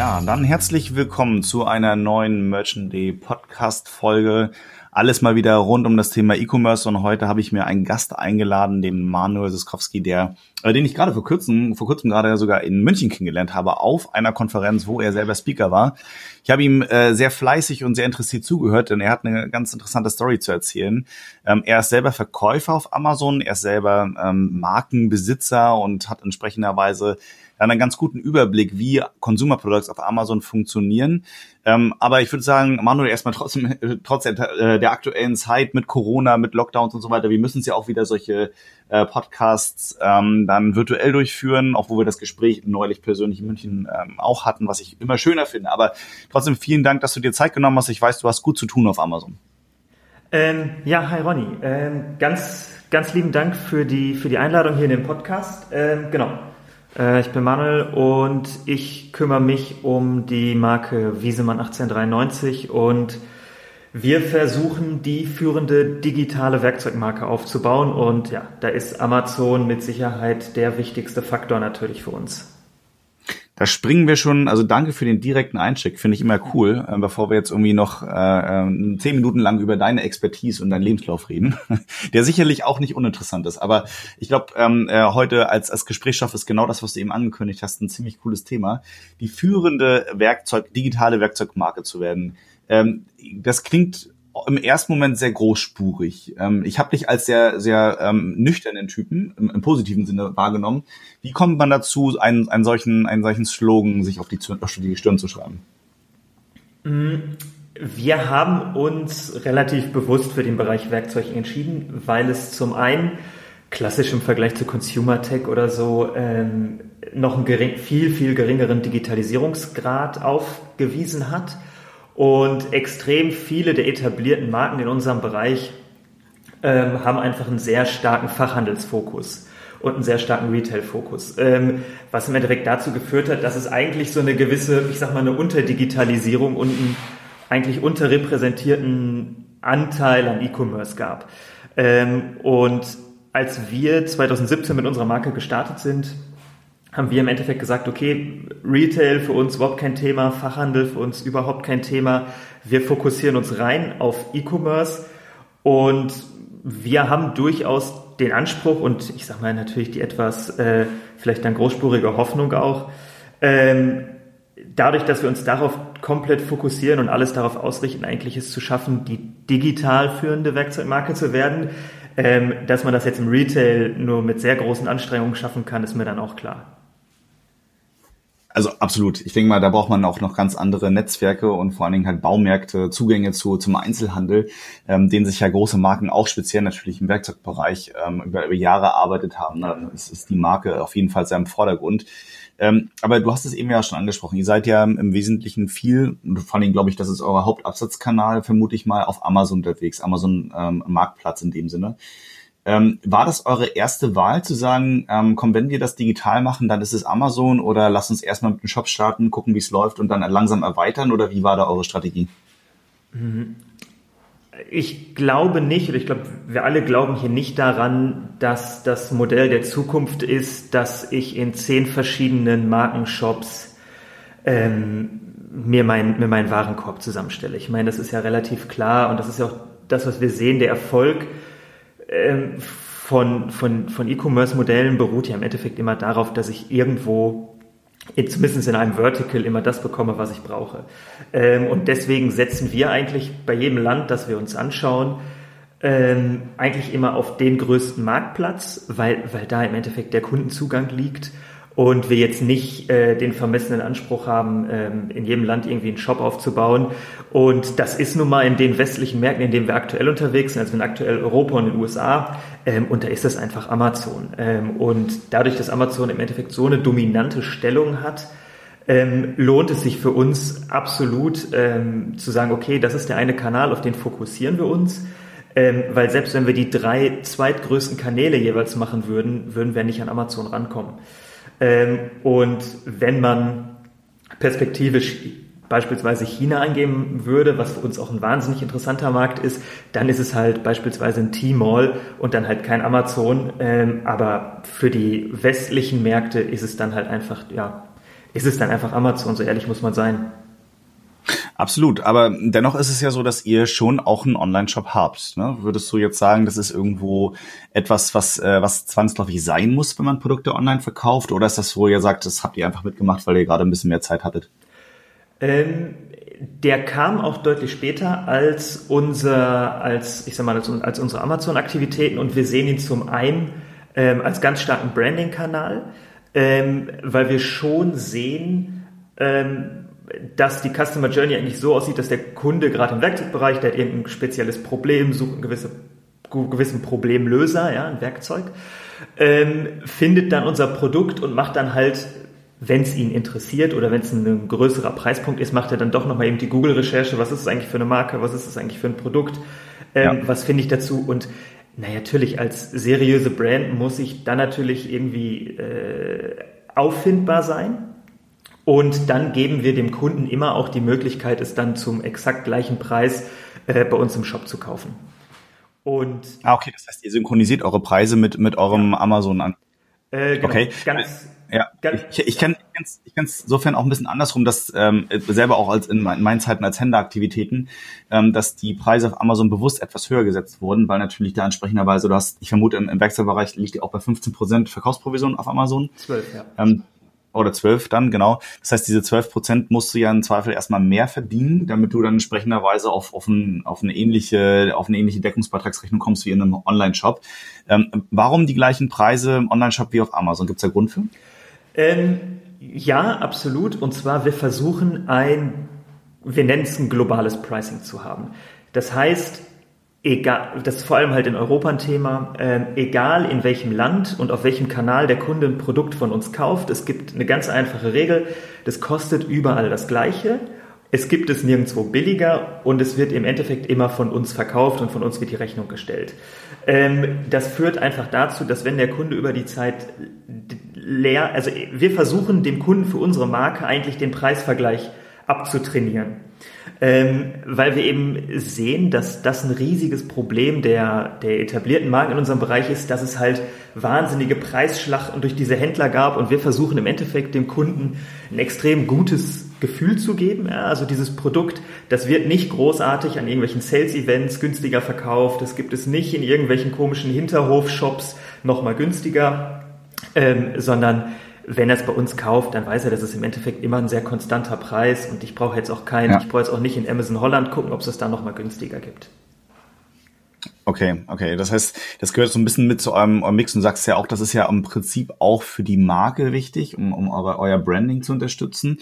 Ja, dann herzlich willkommen zu einer neuen Merchant Day Podcast Folge. Alles mal wieder rund um das Thema E-Commerce und heute habe ich mir einen Gast eingeladen, den Manuel Siskowski, der, äh, den ich gerade vor kurzem, vor kurzem gerade sogar in München kennengelernt habe, auf einer Konferenz, wo er selber Speaker war. Ich habe ihm äh, sehr fleißig und sehr interessiert zugehört, denn er hat eine ganz interessante Story zu erzählen. Ähm, er ist selber Verkäufer auf Amazon, er ist selber ähm, Markenbesitzer und hat entsprechenderweise einen ganz guten Überblick, wie Consumer Products auf Amazon funktionieren. Ähm, aber ich würde sagen, Manuel, erstmal trotzdem, trotz der, äh, der aktuellen Zeit mit Corona, mit Lockdowns und so weiter, wir müssen es ja auch wieder solche äh, Podcasts ähm, dann virtuell durchführen, auch wo wir das Gespräch neulich persönlich in München ähm, auch hatten, was ich immer schöner finde. Aber trotzdem vielen Dank, dass du dir Zeit genommen hast. Ich weiß, du hast gut zu tun auf Amazon. Ähm, ja, hi Ronny. Ähm, ganz, ganz lieben Dank für die, für die Einladung hier in den Podcast. Ähm, genau. Äh, ich bin Manuel und ich kümmere mich um die Marke Wiesemann 1893 und wir versuchen die führende digitale Werkzeugmarke aufzubauen und ja, da ist Amazon mit Sicherheit der wichtigste Faktor natürlich für uns. Da springen wir schon, also danke für den direkten Einstieg, finde ich immer cool, äh, bevor wir jetzt irgendwie noch äh, äh, zehn Minuten lang über deine Expertise und deinen Lebenslauf reden, der sicherlich auch nicht uninteressant ist. Aber ich glaube, ähm, äh, heute als, als Gesprächsstoff ist genau das, was du eben angekündigt hast, ein ziemlich cooles Thema. Die führende Werkzeug, digitale Werkzeugmarke zu werden. Ähm, das klingt im ersten Moment sehr großspurig. Ähm, ich habe dich als sehr, sehr ähm, nüchternen Typen im, im, positiven Sinne wahrgenommen. Wie kommt man dazu, einen, einen, solchen, einen solchen Slogan sich auf die, auf die Stirn zu schreiben? Mm, wir haben uns relativ bewusst für den Bereich Werkzeug entschieden, weil es zum einen klassisch im Vergleich zu Consumer Tech oder so ähm, noch einen gering, viel, viel geringeren Digitalisierungsgrad aufgewiesen hat und extrem viele der etablierten Marken in unserem Bereich ähm, haben einfach einen sehr starken Fachhandelsfokus und einen sehr starken Retail-Fokus, ähm, was im Endeffekt dazu geführt hat, dass es eigentlich so eine gewisse, ich sag mal, eine Unterdigitalisierung und einen eigentlich unterrepräsentierten Anteil an E-Commerce gab. Ähm, und als wir 2017 mit unserer Marke gestartet sind, haben wir im Endeffekt gesagt, okay, Retail für uns überhaupt kein Thema, Fachhandel für uns überhaupt kein Thema. Wir fokussieren uns rein auf E-Commerce und wir haben durchaus den Anspruch und ich sage mal natürlich die etwas äh, vielleicht dann großspurige Hoffnung auch, ähm, dadurch, dass wir uns darauf komplett fokussieren und alles darauf ausrichten, eigentlich es zu schaffen, die digital führende Werkzeugmarke zu werden, ähm, dass man das jetzt im Retail nur mit sehr großen Anstrengungen schaffen kann, ist mir dann auch klar. Also absolut. Ich denke mal, da braucht man auch noch ganz andere Netzwerke und vor allen Dingen halt Baumärkte, Zugänge zu, zum Einzelhandel, ähm, den sich ja große Marken auch speziell natürlich im Werkzeugbereich ähm, über, über Jahre erarbeitet haben. Dann ist, ist die Marke auf jeden Fall sehr im Vordergrund. Ähm, aber du hast es eben ja schon angesprochen. Ihr seid ja im Wesentlichen viel, und vor allen Dingen glaube ich, das ist euer Hauptabsatzkanal, vermute ich mal, auf Amazon unterwegs, Amazon ähm, Marktplatz in dem Sinne. Ähm, war das eure erste Wahl zu sagen, ähm, komm, wenn wir das digital machen, dann ist es Amazon oder lasst uns erstmal mit dem Shop starten, gucken, wie es läuft und dann langsam erweitern oder wie war da eure Strategie? Mhm. Ich glaube nicht, oder ich glaube, wir alle glauben hier nicht daran, dass das Modell der Zukunft ist, dass ich in zehn verschiedenen Markenshops ähm, mir, mein, mir meinen Warenkorb zusammenstelle. Ich meine, das ist ja relativ klar und das ist ja auch das, was wir sehen, der Erfolg ähm, von, von, von E-Commerce-Modellen beruht ja im Endeffekt immer darauf, dass ich irgendwo, zumindest in einem Vertical, immer das bekomme, was ich brauche. Ähm, und deswegen setzen wir eigentlich bei jedem Land, das wir uns anschauen, ähm, eigentlich immer auf den größten Marktplatz, weil, weil da im Endeffekt der Kundenzugang liegt und wir jetzt nicht äh, den vermessenen Anspruch haben, ähm, in jedem Land irgendwie einen Shop aufzubauen. Und das ist nun mal in den westlichen Märkten, in denen wir aktuell unterwegs sind, also in aktuell Europa und den USA, ähm, und da ist das einfach Amazon. Ähm, und dadurch, dass Amazon im Endeffekt so eine dominante Stellung hat, ähm, lohnt es sich für uns absolut ähm, zu sagen, okay, das ist der eine Kanal, auf den fokussieren wir uns. Ähm, weil selbst wenn wir die drei zweitgrößten Kanäle jeweils machen würden, würden wir nicht an Amazon rankommen. Ähm, und wenn man perspektivisch beispielsweise China eingeben würde, was für uns auch ein wahnsinnig interessanter Markt ist, dann ist es halt beispielsweise ein T-Mall und dann halt kein Amazon. Ähm, aber für die westlichen Märkte ist es dann halt einfach, ja, ist es dann einfach Amazon, so ehrlich muss man sein. Absolut, aber dennoch ist es ja so, dass ihr schon auch einen Online-Shop habt. Ne? Würdest du jetzt sagen, das ist irgendwo etwas, was, äh, was zwangsläufig sein muss, wenn man Produkte online verkauft? Oder ist das, wo ihr sagt, das habt ihr einfach mitgemacht, weil ihr gerade ein bisschen mehr Zeit hattet? Ähm, der kam auch deutlich später als unser, als ich sag mal, als, als unsere Amazon-Aktivitäten und wir sehen ihn zum einen ähm, als ganz starken Branding-Kanal, ähm, weil wir schon sehen, ähm, dass die Customer Journey eigentlich so aussieht, dass der Kunde gerade im Werkzeugbereich, der hat irgendein spezielles Problem, sucht einen gewisse, gewissen Problemlöser, ja, ein Werkzeug, ähm, findet dann unser Produkt und macht dann halt, wenn es ihn interessiert oder wenn es ein größerer Preispunkt ist, macht er dann doch nochmal eben die Google-Recherche, was ist es eigentlich für eine Marke, was ist es eigentlich für ein Produkt, ähm, ja. was finde ich dazu und na natürlich, als seriöse Brand muss ich dann natürlich irgendwie äh, auffindbar sein und dann geben wir dem Kunden immer auch die Möglichkeit, es dann zum exakt gleichen Preis äh, bei uns im Shop zu kaufen. Und ah, okay, das heißt, ihr synchronisiert eure Preise mit, mit eurem ja. Amazon an. Äh, genau, okay. Ganz, ja, ich, ich kann es ich kann's insofern auch ein bisschen andersrum, dass ähm, selber auch als in meinen Zeiten als Händleraktivitäten, ähm, dass die Preise auf Amazon bewusst etwas höher gesetzt wurden, weil natürlich da entsprechenderweise, du hast, ich vermute, im, im Werkzeugbereich liegt ihr auch bei 15% Verkaufsprovision auf Amazon. 12, ja. Ähm, oder zwölf dann, genau. Das heißt, diese zwölf Prozent musst du ja im Zweifel erstmal mehr verdienen, damit du dann entsprechenderweise auf, auf, ein, auf eine ähnliche, auf eine ähnliche Deckungsbeitragsrechnung kommst wie in einem Online-Shop. Ähm, warum die gleichen Preise im Online-Shop wie auf Amazon? Gibt es da Grund für? Ähm, ja, absolut. Und zwar, wir versuchen ein, wir nennen es ein globales Pricing zu haben. Das heißt, egal, das ist vor allem halt in Europa ein Thema, äh, egal in welchem Land und auf welchem Kanal der Kunde ein Produkt von uns kauft, es gibt eine ganz einfache Regel, das kostet überall das Gleiche. Es gibt es nirgendwo billiger und es wird im Endeffekt immer von uns verkauft und von uns wird die Rechnung gestellt. Ähm, das führt einfach dazu, dass wenn der Kunde über die Zeit leer, also wir versuchen dem Kunden für unsere Marke eigentlich den Preisvergleich abzutrainieren. Ähm, weil wir eben sehen, dass das ein riesiges Problem der, der etablierten Marken in unserem Bereich ist, dass es halt wahnsinnige Preisschlachten durch diese Händler gab und wir versuchen im Endeffekt dem Kunden ein extrem gutes Gefühl zu geben. Ja, also dieses Produkt, das wird nicht großartig an irgendwelchen Sales-Events günstiger verkauft, das gibt es nicht in irgendwelchen komischen Hinterhof-Shops nochmal günstiger, ähm, sondern wenn er es bei uns kauft, dann weiß er, dass es im Endeffekt immer ein sehr konstanter Preis und ich brauche jetzt auch keinen, ja. ich brauche jetzt auch nicht in Amazon Holland gucken, ob es das da nochmal günstiger gibt. Okay, okay. Das heißt, das gehört so ein bisschen mit zu eurem, eurem Mix und sagst ja auch, das ist ja im Prinzip auch für die Marke wichtig, um, um euer, euer Branding zu unterstützen.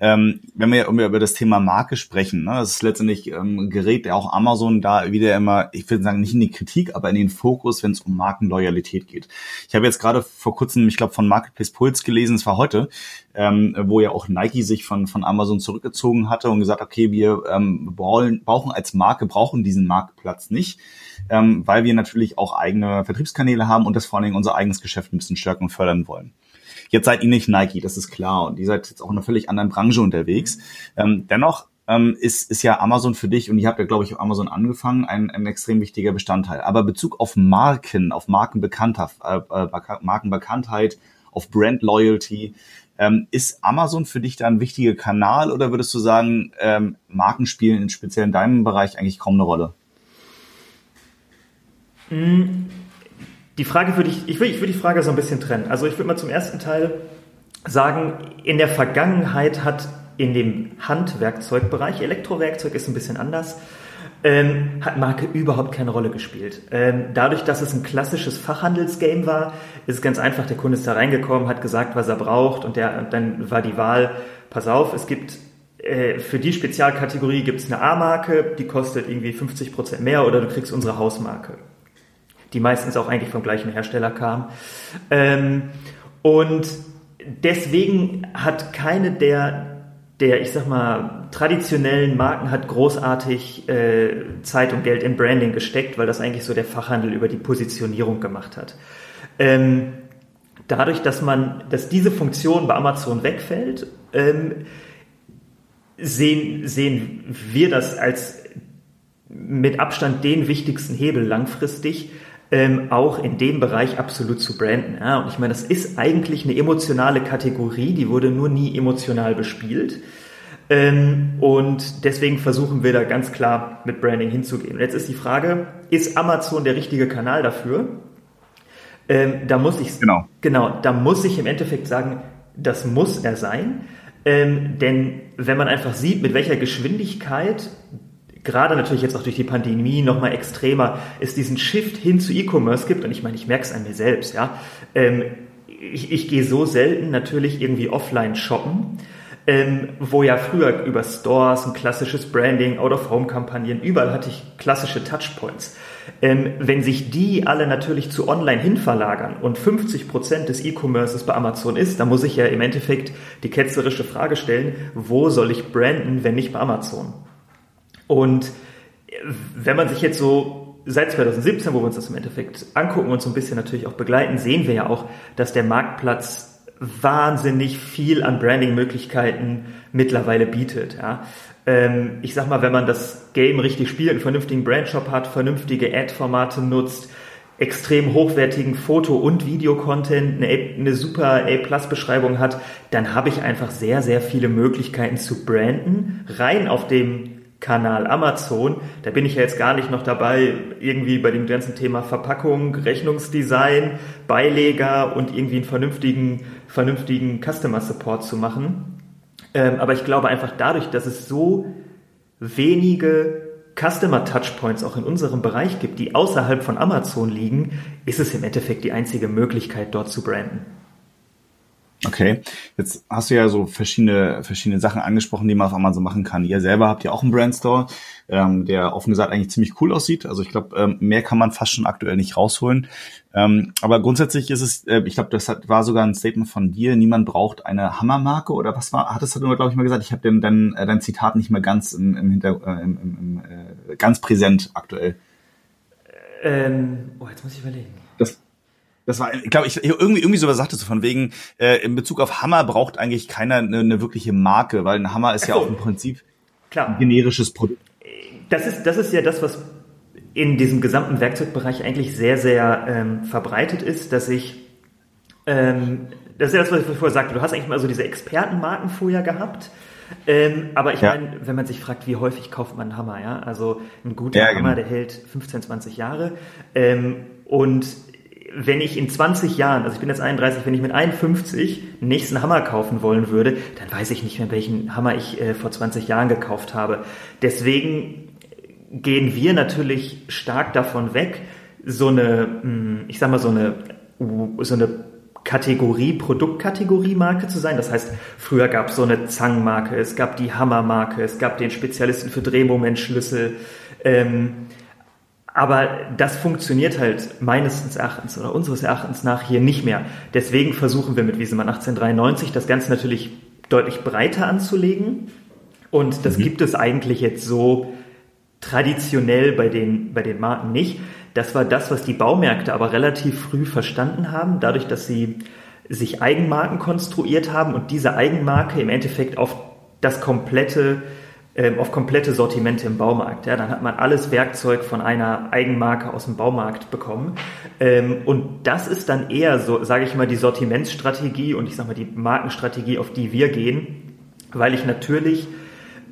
Ähm, wenn wir über das Thema Marke sprechen, ne, das ist letztendlich ähm, gerät ja auch Amazon da wieder immer, ich würde sagen, nicht in die Kritik, aber in den Fokus, wenn es um Markenloyalität geht. Ich habe jetzt gerade vor kurzem, ich glaube, von Marketplace Pulse gelesen, es war heute, ähm, wo ja auch Nike sich von, von Amazon zurückgezogen hatte und gesagt, okay, wir ähm, brauchen, brauchen als Marke, brauchen diesen Marktplatz nicht, ähm, weil wir natürlich auch eigene Vertriebskanäle haben und das vor allen Dingen unser eigenes Geschäft ein bisschen stärken und fördern wollen. Jetzt seid ihr nicht Nike, das ist klar. Und ihr seid jetzt auch in einer völlig anderen Branche unterwegs. Ähm, dennoch ähm, ist, ist ja Amazon für dich, und ihr habt ja, glaube ich, auf Amazon angefangen, ein, ein extrem wichtiger Bestandteil. Aber Bezug auf Marken, auf Markenbekanntheit, äh, äh Markenbekanntheit, auf Brand Loyalty, ähm, ist Amazon für dich da ein wichtiger Kanal oder würdest du sagen, ähm, Marken spielen in speziell in deinem Bereich eigentlich kaum eine Rolle? Mm, die Frage würde ich, ich würde, ich würde die Frage so ein bisschen trennen. Also ich würde mal zum ersten Teil sagen, in der Vergangenheit hat in dem Handwerkzeugbereich, Elektrowerkzeug ist ein bisschen anders, ähm, hat Marke überhaupt keine Rolle gespielt. Ähm, dadurch, dass es ein klassisches Fachhandelsgame war, ist ganz einfach, der Kunde ist da reingekommen, hat gesagt, was er braucht und, der, und dann war die Wahl, pass auf, es gibt äh, für die Spezialkategorie gibt es eine A-Marke, die kostet irgendwie 50 Prozent mehr oder du kriegst unsere Hausmarke, die meistens auch eigentlich vom gleichen Hersteller kam. Ähm, und deswegen hat keine der der, ich sag mal, traditionellen Marken hat großartig äh, Zeit und Geld in Branding gesteckt, weil das eigentlich so der Fachhandel über die Positionierung gemacht hat. Ähm, dadurch, dass man, dass diese Funktion bei Amazon wegfällt, ähm, sehen, sehen wir das als mit Abstand den wichtigsten Hebel langfristig, ähm, auch in dem Bereich absolut zu branden. Ja, und ich meine, das ist eigentlich eine emotionale Kategorie, die wurde nur nie emotional bespielt. Ähm, und deswegen versuchen wir da ganz klar mit Branding hinzugehen. Und jetzt ist die Frage, ist Amazon der richtige Kanal dafür? Ähm, da muss ich genau. genau, da muss ich im Endeffekt sagen, das muss er sein. Ähm, denn wenn man einfach sieht, mit welcher Geschwindigkeit gerade natürlich jetzt auch durch die Pandemie nochmal extremer, es diesen Shift hin zu E-Commerce gibt. Und ich meine, ich merke es an mir selbst, ja. Ähm, ich, ich gehe so selten natürlich irgendwie offline shoppen. Ähm, wo ja früher über Stores, ein klassisches Branding, Out-of-Home-Kampagnen, überall hatte ich klassische Touchpoints. Ähm, wenn sich die alle natürlich zu online hin verlagern und 50 Prozent des E-Commerces bei Amazon ist, dann muss ich ja im Endeffekt die ketzerische Frage stellen, wo soll ich branden, wenn nicht bei Amazon? Und wenn man sich jetzt so seit 2017, wo wir uns das im Endeffekt angucken und so ein bisschen natürlich auch begleiten, sehen wir ja auch, dass der Marktplatz wahnsinnig viel an Branding-Möglichkeiten mittlerweile bietet. Ja. Ähm, ich sag mal, wenn man das Game richtig spielt, einen vernünftigen Brandshop hat, vernünftige Ad-Formate nutzt, extrem hochwertigen Foto- und Videocontent, eine, eine super A-Plus-Beschreibung hat, dann habe ich einfach sehr, sehr viele Möglichkeiten zu branden, rein auf dem Kanal Amazon. Da bin ich ja jetzt gar nicht noch dabei, irgendwie bei dem ganzen Thema Verpackung, Rechnungsdesign, Beileger und irgendwie einen vernünftigen, vernünftigen Customer Support zu machen. Ähm, aber ich glaube einfach dadurch, dass es so wenige Customer Touchpoints auch in unserem Bereich gibt, die außerhalb von Amazon liegen, ist es im Endeffekt die einzige Möglichkeit, dort zu branden. Okay, jetzt hast du ja so verschiedene, verschiedene Sachen angesprochen, die man auf Amazon machen kann. Ihr selber habt ja auch einen Brandstore, ähm, der offen gesagt eigentlich ziemlich cool aussieht. Also ich glaube, ähm, mehr kann man fast schon aktuell nicht rausholen. Ähm, aber grundsätzlich ist es, äh, ich glaube, das hat, war sogar ein Statement von dir, niemand braucht eine Hammermarke oder was war, hattest du, glaube ich, mal gesagt, ich habe dein, dein, äh, dein Zitat nicht mehr ganz im, im Hinter, äh, im, im, äh, ganz präsent aktuell. Ähm, oh, jetzt muss ich überlegen. Das, war, ich glaube, ich irgendwie irgendwie sowas sagtest du von wegen äh, in Bezug auf Hammer braucht eigentlich keiner eine, eine wirkliche Marke, weil ein Hammer ist so. ja auch im Prinzip Klar. ein generisches Produkt. Das ist das ist ja das, was in diesem gesamten Werkzeugbereich eigentlich sehr sehr ähm, verbreitet ist, dass ich ähm, das ist ja das, was ich vorher sagte. Du hast eigentlich mal so diese Expertenmarken vorher gehabt. Ähm, aber ich ja. meine, wenn man sich fragt, wie häufig kauft man einen Hammer, ja? Also ein guter ja, genau. Hammer, der hält 15, 20 Jahre. Ähm, und wenn ich in 20 Jahren, also ich bin jetzt 31, wenn ich mit 51 einen nächsten Hammer kaufen wollen würde, dann weiß ich nicht mehr, welchen Hammer ich äh, vor 20 Jahren gekauft habe. Deswegen gehen wir natürlich stark davon weg, so eine, hm, ich sag mal, so eine, so eine Kategorie, Produktkategorie-Marke zu sein. Das heißt, früher gab es so eine Zang-Marke, es gab die Hammer-Marke, es gab den Spezialisten für Drehmomentschlüssel. Ähm, aber das funktioniert halt meines Erachtens oder unseres Erachtens nach hier nicht mehr. Deswegen versuchen wir mit Wiesemann 1893 das Ganze natürlich deutlich breiter anzulegen. Und das mhm. gibt es eigentlich jetzt so traditionell bei den, bei den Marken nicht. Das war das, was die Baumärkte aber relativ früh verstanden haben, dadurch, dass sie sich Eigenmarken konstruiert haben und diese Eigenmarke im Endeffekt auf das komplette ähm, auf komplette Sortimente im Baumarkt. Ja, dann hat man alles Werkzeug von einer Eigenmarke aus dem Baumarkt bekommen. Ähm, und das ist dann eher so, sage ich mal, die Sortimentsstrategie und ich sage mal die Markenstrategie, auf die wir gehen, weil ich natürlich,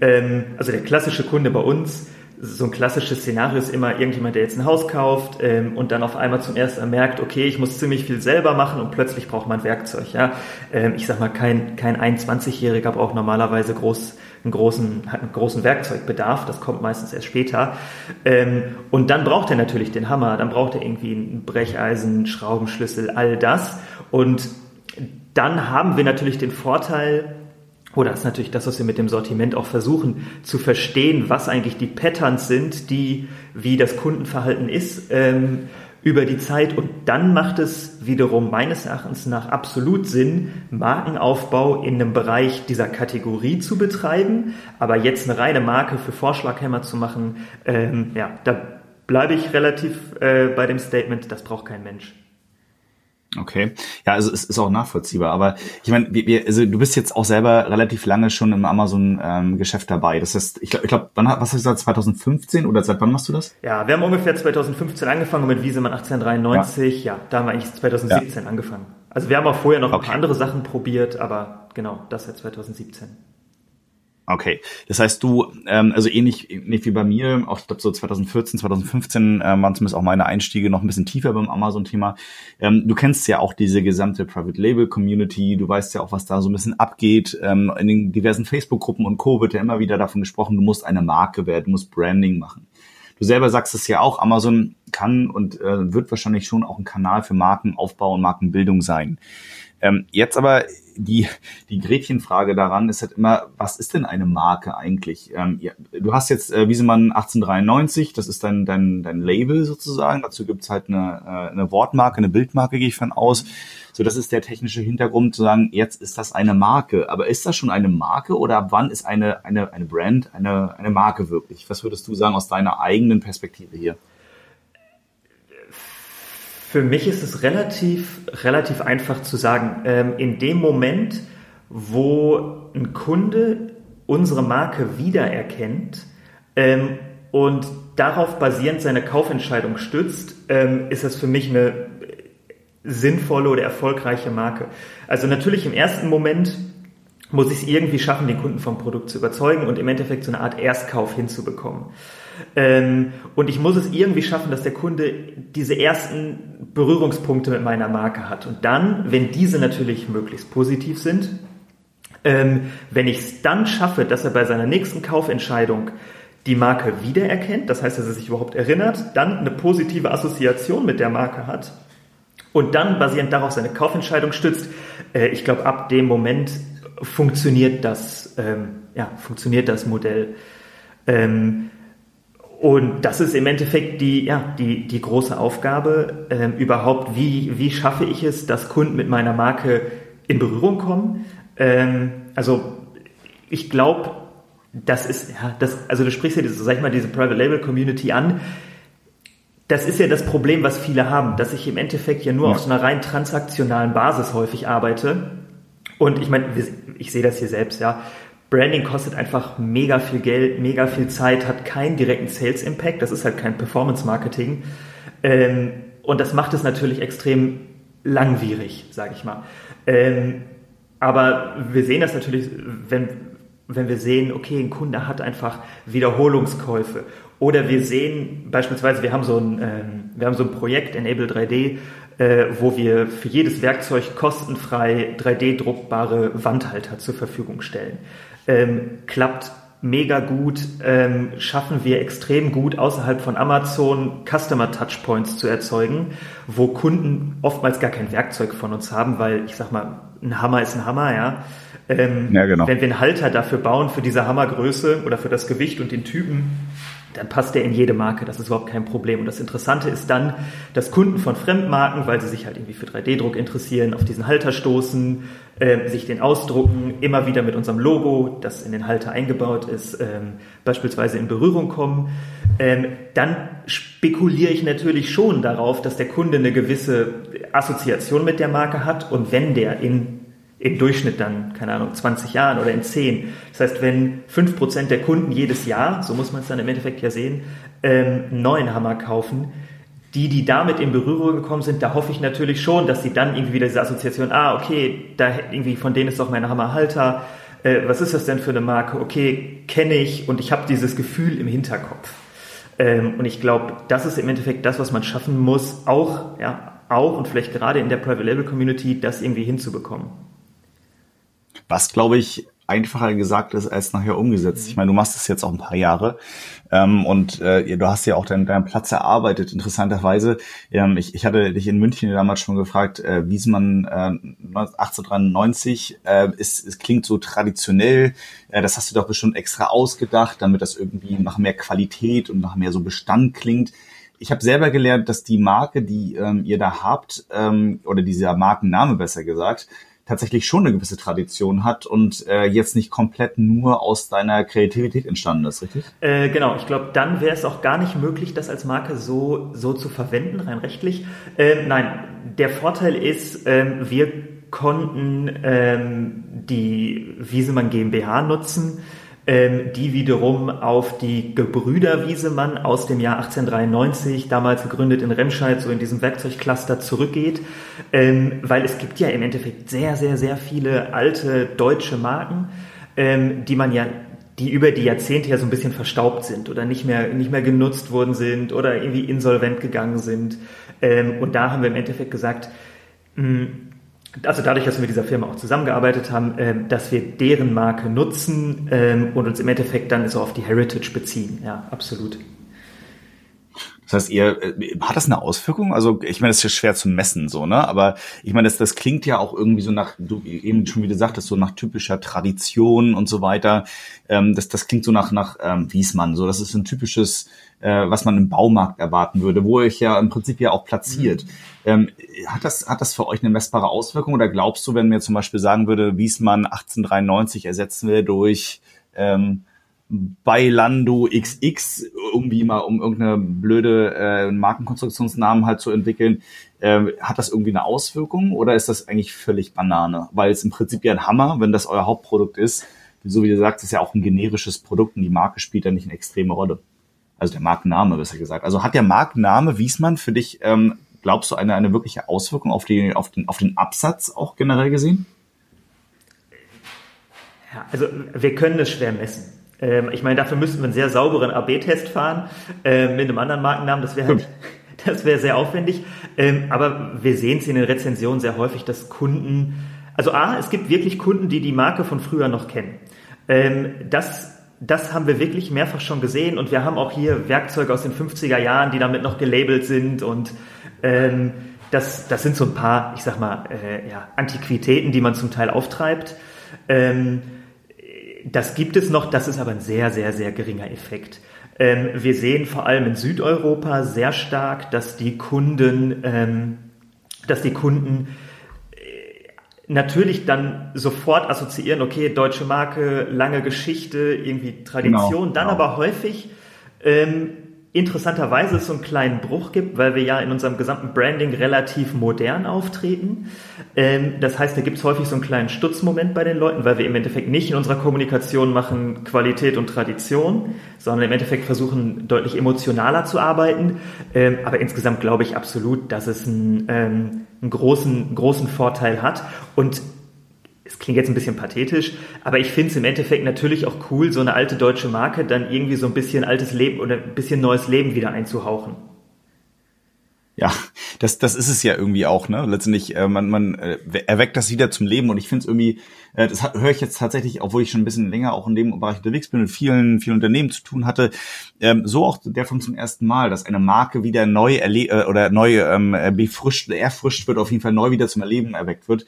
ähm, also der klassische Kunde bei uns, so ein klassisches Szenario ist immer irgendjemand, der jetzt ein Haus kauft ähm, und dann auf einmal zum ersten Mal merkt, okay, ich muss ziemlich viel selber machen und plötzlich braucht man Werkzeug. Ja? Ähm, ich sag mal, kein, kein 21-Jähriger braucht normalerweise groß einen großen, hat einen großen Werkzeugbedarf, das kommt meistens erst später. Ähm, und dann braucht er natürlich den Hammer, dann braucht er irgendwie ein Brecheisen, Schraubenschlüssel, all das. Und dann haben wir natürlich den Vorteil, oder das ist natürlich das, was wir mit dem Sortiment auch versuchen, zu verstehen, was eigentlich die Patterns sind, die, wie das Kundenverhalten ist. Ähm, über die Zeit und dann macht es wiederum meines Erachtens nach absolut Sinn, Markenaufbau in einem Bereich dieser Kategorie zu betreiben, aber jetzt eine reine Marke für Vorschlaghämmer zu machen, ähm, ja, da bleibe ich relativ äh, bei dem Statement, das braucht kein Mensch. Okay, ja, also es ist auch nachvollziehbar. Aber ich meine, wir, also du bist jetzt auch selber relativ lange schon im Amazon-Geschäft ähm, dabei. Das heißt, ich glaube, ich glaub, wann was hast du gesagt, 2015 oder seit wann machst du das? Ja, wir haben ungefähr 2015 angefangen mit Wiesemann 1893. Ja, ja da haben wir eigentlich 2017 ja. angefangen. Also wir haben auch vorher noch okay. ein paar andere Sachen probiert, aber genau, das seit 2017. Okay, das heißt du, ähm, also ähnlich, ähnlich wie bei mir, auch ich glaube so 2014, 2015 ähm, waren zumindest auch meine Einstiege noch ein bisschen tiefer beim Amazon-Thema. Ähm, du kennst ja auch diese gesamte Private Label Community, du weißt ja auch, was da so ein bisschen abgeht. Ähm, in den diversen Facebook-Gruppen und Co. wird ja immer wieder davon gesprochen, du musst eine Marke werden, du musst Branding machen. Du selber sagst es ja auch, Amazon kann und äh, wird wahrscheinlich schon auch ein Kanal für Markenaufbau und Markenbildung sein. Ähm, jetzt aber die, die Gretchenfrage daran ist halt immer, was ist denn eine Marke eigentlich? Ähm, ja, du hast jetzt äh, Wiesemann 1893, das ist dein, dein, dein Label sozusagen. Dazu gibt's halt eine, äh, eine Wortmarke, eine Bildmarke, gehe ich von aus. So, das ist der technische Hintergrund zu sagen, jetzt ist das eine Marke. Aber ist das schon eine Marke oder ab wann ist eine, eine, eine Brand eine, eine Marke wirklich? Was würdest du sagen aus deiner eigenen Perspektive hier? Für mich ist es relativ, relativ einfach zu sagen. Ähm, in dem Moment, wo ein Kunde unsere Marke wiedererkennt ähm, und darauf basierend seine Kaufentscheidung stützt, ähm, ist das für mich eine sinnvolle oder erfolgreiche Marke. Also natürlich im ersten Moment muss ich es irgendwie schaffen, den Kunden vom Produkt zu überzeugen und im Endeffekt so eine Art Erstkauf hinzubekommen. Ähm, und ich muss es irgendwie schaffen, dass der Kunde diese ersten Berührungspunkte mit meiner Marke hat. Und dann, wenn diese natürlich möglichst positiv sind, ähm, wenn ich es dann schaffe, dass er bei seiner nächsten Kaufentscheidung die Marke wiedererkennt, das heißt, dass er sich überhaupt erinnert, dann eine positive Assoziation mit der Marke hat und dann basierend darauf seine Kaufentscheidung stützt, äh, ich glaube, ab dem Moment funktioniert das, ähm, ja, funktioniert das Modell. Ähm, und das ist im Endeffekt die, ja, die, die große Aufgabe, ähm, überhaupt, wie, wie schaffe ich es, dass Kunden mit meiner Marke in Berührung kommen. Ähm, also ich glaube, das ist, ja, das, also du sprichst ja diese, sag ich mal, diese Private Label Community an. Das ist ja das Problem, was viele haben, dass ich im Endeffekt ja nur ja. auf so einer rein transaktionalen Basis häufig arbeite. Und ich meine, ich sehe das hier selbst, ja. Branding kostet einfach mega viel Geld, mega viel Zeit, hat keinen direkten Sales Impact. Das ist halt kein Performance Marketing. Ähm, und das macht es natürlich extrem langwierig, sage ich mal. Ähm, aber wir sehen das natürlich, wenn, wenn wir sehen, okay, ein Kunde hat einfach Wiederholungskäufe. Oder wir sehen beispielsweise, wir haben so ein, ähm, wir haben so ein Projekt, Enable 3D, äh, wo wir für jedes Werkzeug kostenfrei 3D-druckbare Wandhalter zur Verfügung stellen ähm, klappt mega gut, ähm, schaffen wir extrem gut außerhalb von Amazon Customer Touchpoints zu erzeugen, wo Kunden oftmals gar kein Werkzeug von uns haben, weil ich sag mal, ein Hammer ist ein Hammer, ja. Ähm, ja genau. Wenn wir einen Halter dafür bauen, für diese Hammergröße oder für das Gewicht und den Typen, dann passt der in jede Marke. Das ist überhaupt kein Problem. Und das Interessante ist dann, dass Kunden von Fremdmarken, weil sie sich halt irgendwie für 3D-Druck interessieren, auf diesen Halter stoßen, äh, sich den ausdrucken, immer wieder mit unserem Logo, das in den Halter eingebaut ist, ähm, beispielsweise in Berührung kommen. Ähm, dann spekuliere ich natürlich schon darauf, dass der Kunde eine gewisse Assoziation mit der Marke hat und wenn der in im Durchschnitt dann, keine Ahnung, 20 Jahren oder in 10. Das heißt, wenn 5% der Kunden jedes Jahr, so muss man es dann im Endeffekt ja sehen, ähm, einen neuen Hammer kaufen, die, die damit in Berührung gekommen sind, da hoffe ich natürlich schon, dass sie dann irgendwie wieder diese Assoziation, ah, okay, da irgendwie von denen ist doch mein Hammerhalter, äh, was ist das denn für eine Marke? Okay, kenne ich und ich habe dieses Gefühl im Hinterkopf. Ähm, und ich glaube, das ist im Endeffekt das, was man schaffen muss, auch, ja, auch und vielleicht gerade in der Private Label Community, das irgendwie hinzubekommen. Was, glaube ich, einfacher gesagt ist als nachher umgesetzt. Ich meine, du machst es jetzt auch ein paar Jahre ähm, und äh, du hast ja auch deinen, deinen Platz erarbeitet, interessanterweise. Ähm, ich, ich hatte dich in München damals schon gefragt, äh, Wiesmann äh, 1893 äh, ist, es klingt so traditionell, äh, das hast du doch bestimmt extra ausgedacht, damit das irgendwie nach mehr Qualität und nach mehr so Bestand klingt ich habe selber gelernt, dass die Marke, die ähm, ihr da habt, ähm, oder dieser Markenname besser gesagt, tatsächlich schon eine gewisse Tradition hat und äh, jetzt nicht komplett nur aus deiner Kreativität entstanden ist, richtig? Äh, genau, ich glaube, dann wäre es auch gar nicht möglich, das als Marke so, so zu verwenden, rein rechtlich. Ähm, nein, der Vorteil ist, ähm, wir konnten ähm, die Wiesemann GmbH nutzen ähm, die wiederum auf die Gebrüder Wiesemann aus dem Jahr 1893, damals gegründet in Remscheid, so in diesem Werkzeugcluster zurückgeht, ähm, weil es gibt ja im Endeffekt sehr, sehr, sehr viele alte deutsche Marken, ähm, die man ja die über die Jahrzehnte ja so ein bisschen verstaubt sind oder nicht mehr, nicht mehr genutzt worden sind oder irgendwie insolvent gegangen sind. Ähm, und da haben wir im Endeffekt gesagt, mh, also dadurch, dass wir mit dieser Firma auch zusammengearbeitet haben, äh, dass wir deren Marke nutzen ähm, und uns im Endeffekt dann so auf die Heritage beziehen. Ja, absolut. Das heißt, ihr äh, hat das eine Auswirkung? Also ich meine, das ist ja schwer zu messen, so ne. Aber ich meine, das, das klingt ja auch irgendwie so nach, du eben schon wieder sagtest, so nach typischer Tradition und so weiter. Ähm, das, das klingt so nach nach ähm, Wiesmann. So, das ist ein typisches, äh, was man im Baumarkt erwarten würde, wo euch ja im Prinzip ja auch platziert. Mhm. Ähm, hat das hat das für euch eine messbare Auswirkung oder glaubst du, wenn mir zum Beispiel sagen würde, Wiesmann 1893 ersetzen wir durch ähm, bei Lando XX, irgendwie mal um irgendeine blöde äh, Markenkonstruktionsnamen halt zu entwickeln, äh, hat das irgendwie eine Auswirkung oder ist das eigentlich völlig Banane? Weil es im Prinzip ja ein Hammer, wenn das euer Hauptprodukt ist. So wie du sagst, ist ja auch ein generisches Produkt und die Marke spielt da nicht eine extreme Rolle. Also der Markenname, besser gesagt. Also hat der Markenname Wiesmann für dich, ähm, glaubst du, eine, eine wirkliche Auswirkung auf, die, auf, den, auf den Absatz auch generell gesehen? Ja, also wir können es schwer messen. Ähm, ich meine, dafür müssten wir einen sehr sauberen AB-Test fahren äh, mit einem anderen Markennamen. Das wäre halt, das wäre sehr aufwendig. Ähm, aber wir sehen es in den Rezensionen sehr häufig, dass Kunden, also A, es gibt wirklich Kunden, die die Marke von früher noch kennen. Ähm, das das haben wir wirklich mehrfach schon gesehen und wir haben auch hier Werkzeuge aus den 50er Jahren, die damit noch gelabelt sind und ähm, das, das sind so ein paar, ich sag mal, äh, ja, Antiquitäten, die man zum Teil auftreibt. Ähm, das gibt es noch, das ist aber ein sehr, sehr, sehr geringer Effekt. Ähm, wir sehen vor allem in Südeuropa sehr stark, dass die Kunden, ähm, dass die Kunden natürlich dann sofort assoziieren, okay, deutsche Marke, lange Geschichte, irgendwie Tradition, genau, dann genau. aber häufig ähm, interessanterweise es so einen kleinen Bruch gibt, weil wir ja in unserem gesamten Branding relativ modern auftreten. Ähm, das heißt, da gibt es häufig so einen kleinen Stutzmoment bei den Leuten, weil wir im Endeffekt nicht in unserer Kommunikation machen Qualität und Tradition, sondern im Endeffekt versuchen deutlich emotionaler zu arbeiten. Ähm, aber insgesamt glaube ich absolut, dass es einen, ähm, einen großen, großen Vorteil hat. Und es klingt jetzt ein bisschen pathetisch, aber ich finde es im Endeffekt natürlich auch cool, so eine alte deutsche Marke dann irgendwie so ein bisschen altes Leben oder ein bisschen neues Leben wieder einzuhauchen. Ja, das, das ist es ja irgendwie auch, ne? Letztendlich, äh, man, man äh, erweckt das wieder zum Leben und ich finde es irgendwie, äh, das höre ich jetzt tatsächlich, obwohl ich schon ein bisschen länger auch in dem Bereich unterwegs bin und vielen, vielen Unternehmen zu tun hatte, ähm, so auch der von zum ersten Mal, dass eine Marke wieder neu erle äh, oder neu ähm, befrischt, erfrischt wird, auf jeden Fall neu wieder zum Erleben erweckt wird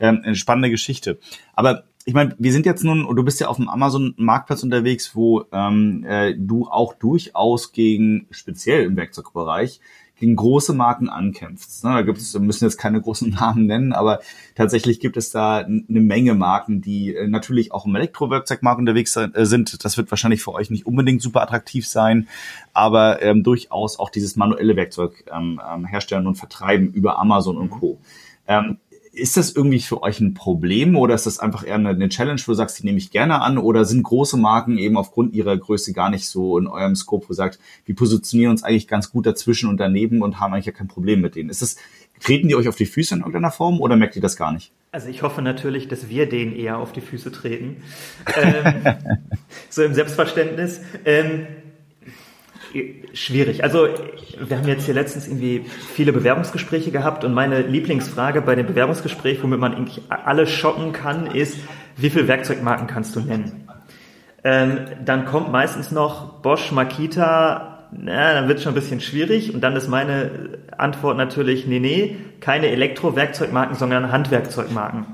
ähm, eine spannende Geschichte. Aber ich meine, wir sind jetzt nun, und du bist ja auf dem Amazon-Marktplatz unterwegs, wo ähm, äh, du auch durchaus gegen, speziell im Werkzeugbereich, gegen große Marken ankämpfst. Ne? Da gibt es, wir müssen jetzt keine großen Namen nennen, aber tatsächlich gibt es da eine Menge Marken, die äh, natürlich auch im Elektrowerkzeugmarkt unterwegs äh, sind. Das wird wahrscheinlich für euch nicht unbedingt super attraktiv sein, aber ähm, durchaus auch dieses manuelle Werkzeug ähm, ähm, herstellen und vertreiben über Amazon und Co. Ähm, ist das irgendwie für euch ein Problem oder ist das einfach eher eine, Challenge, wo du sagst, die nehme ich gerne an oder sind große Marken eben aufgrund ihrer Größe gar nicht so in eurem Scope, wo ihr sagt, wir positionieren uns eigentlich ganz gut dazwischen und daneben und haben eigentlich ja kein Problem mit denen. Ist das, treten die euch auf die Füße in irgendeiner Form oder merkt ihr das gar nicht? Also ich hoffe natürlich, dass wir denen eher auf die Füße treten. ähm, so im Selbstverständnis. Ähm, Schwierig. Also wir haben jetzt hier letztens irgendwie viele Bewerbungsgespräche gehabt und meine Lieblingsfrage bei dem Bewerbungsgespräch, womit man eigentlich alle schocken kann, ist, wie viele Werkzeugmarken kannst du nennen? Ähm, dann kommt meistens noch Bosch, Makita, na, dann wird schon ein bisschen schwierig. Und dann ist meine Antwort natürlich, nee, nee, keine Elektro-Werkzeugmarken, sondern Handwerkzeugmarken.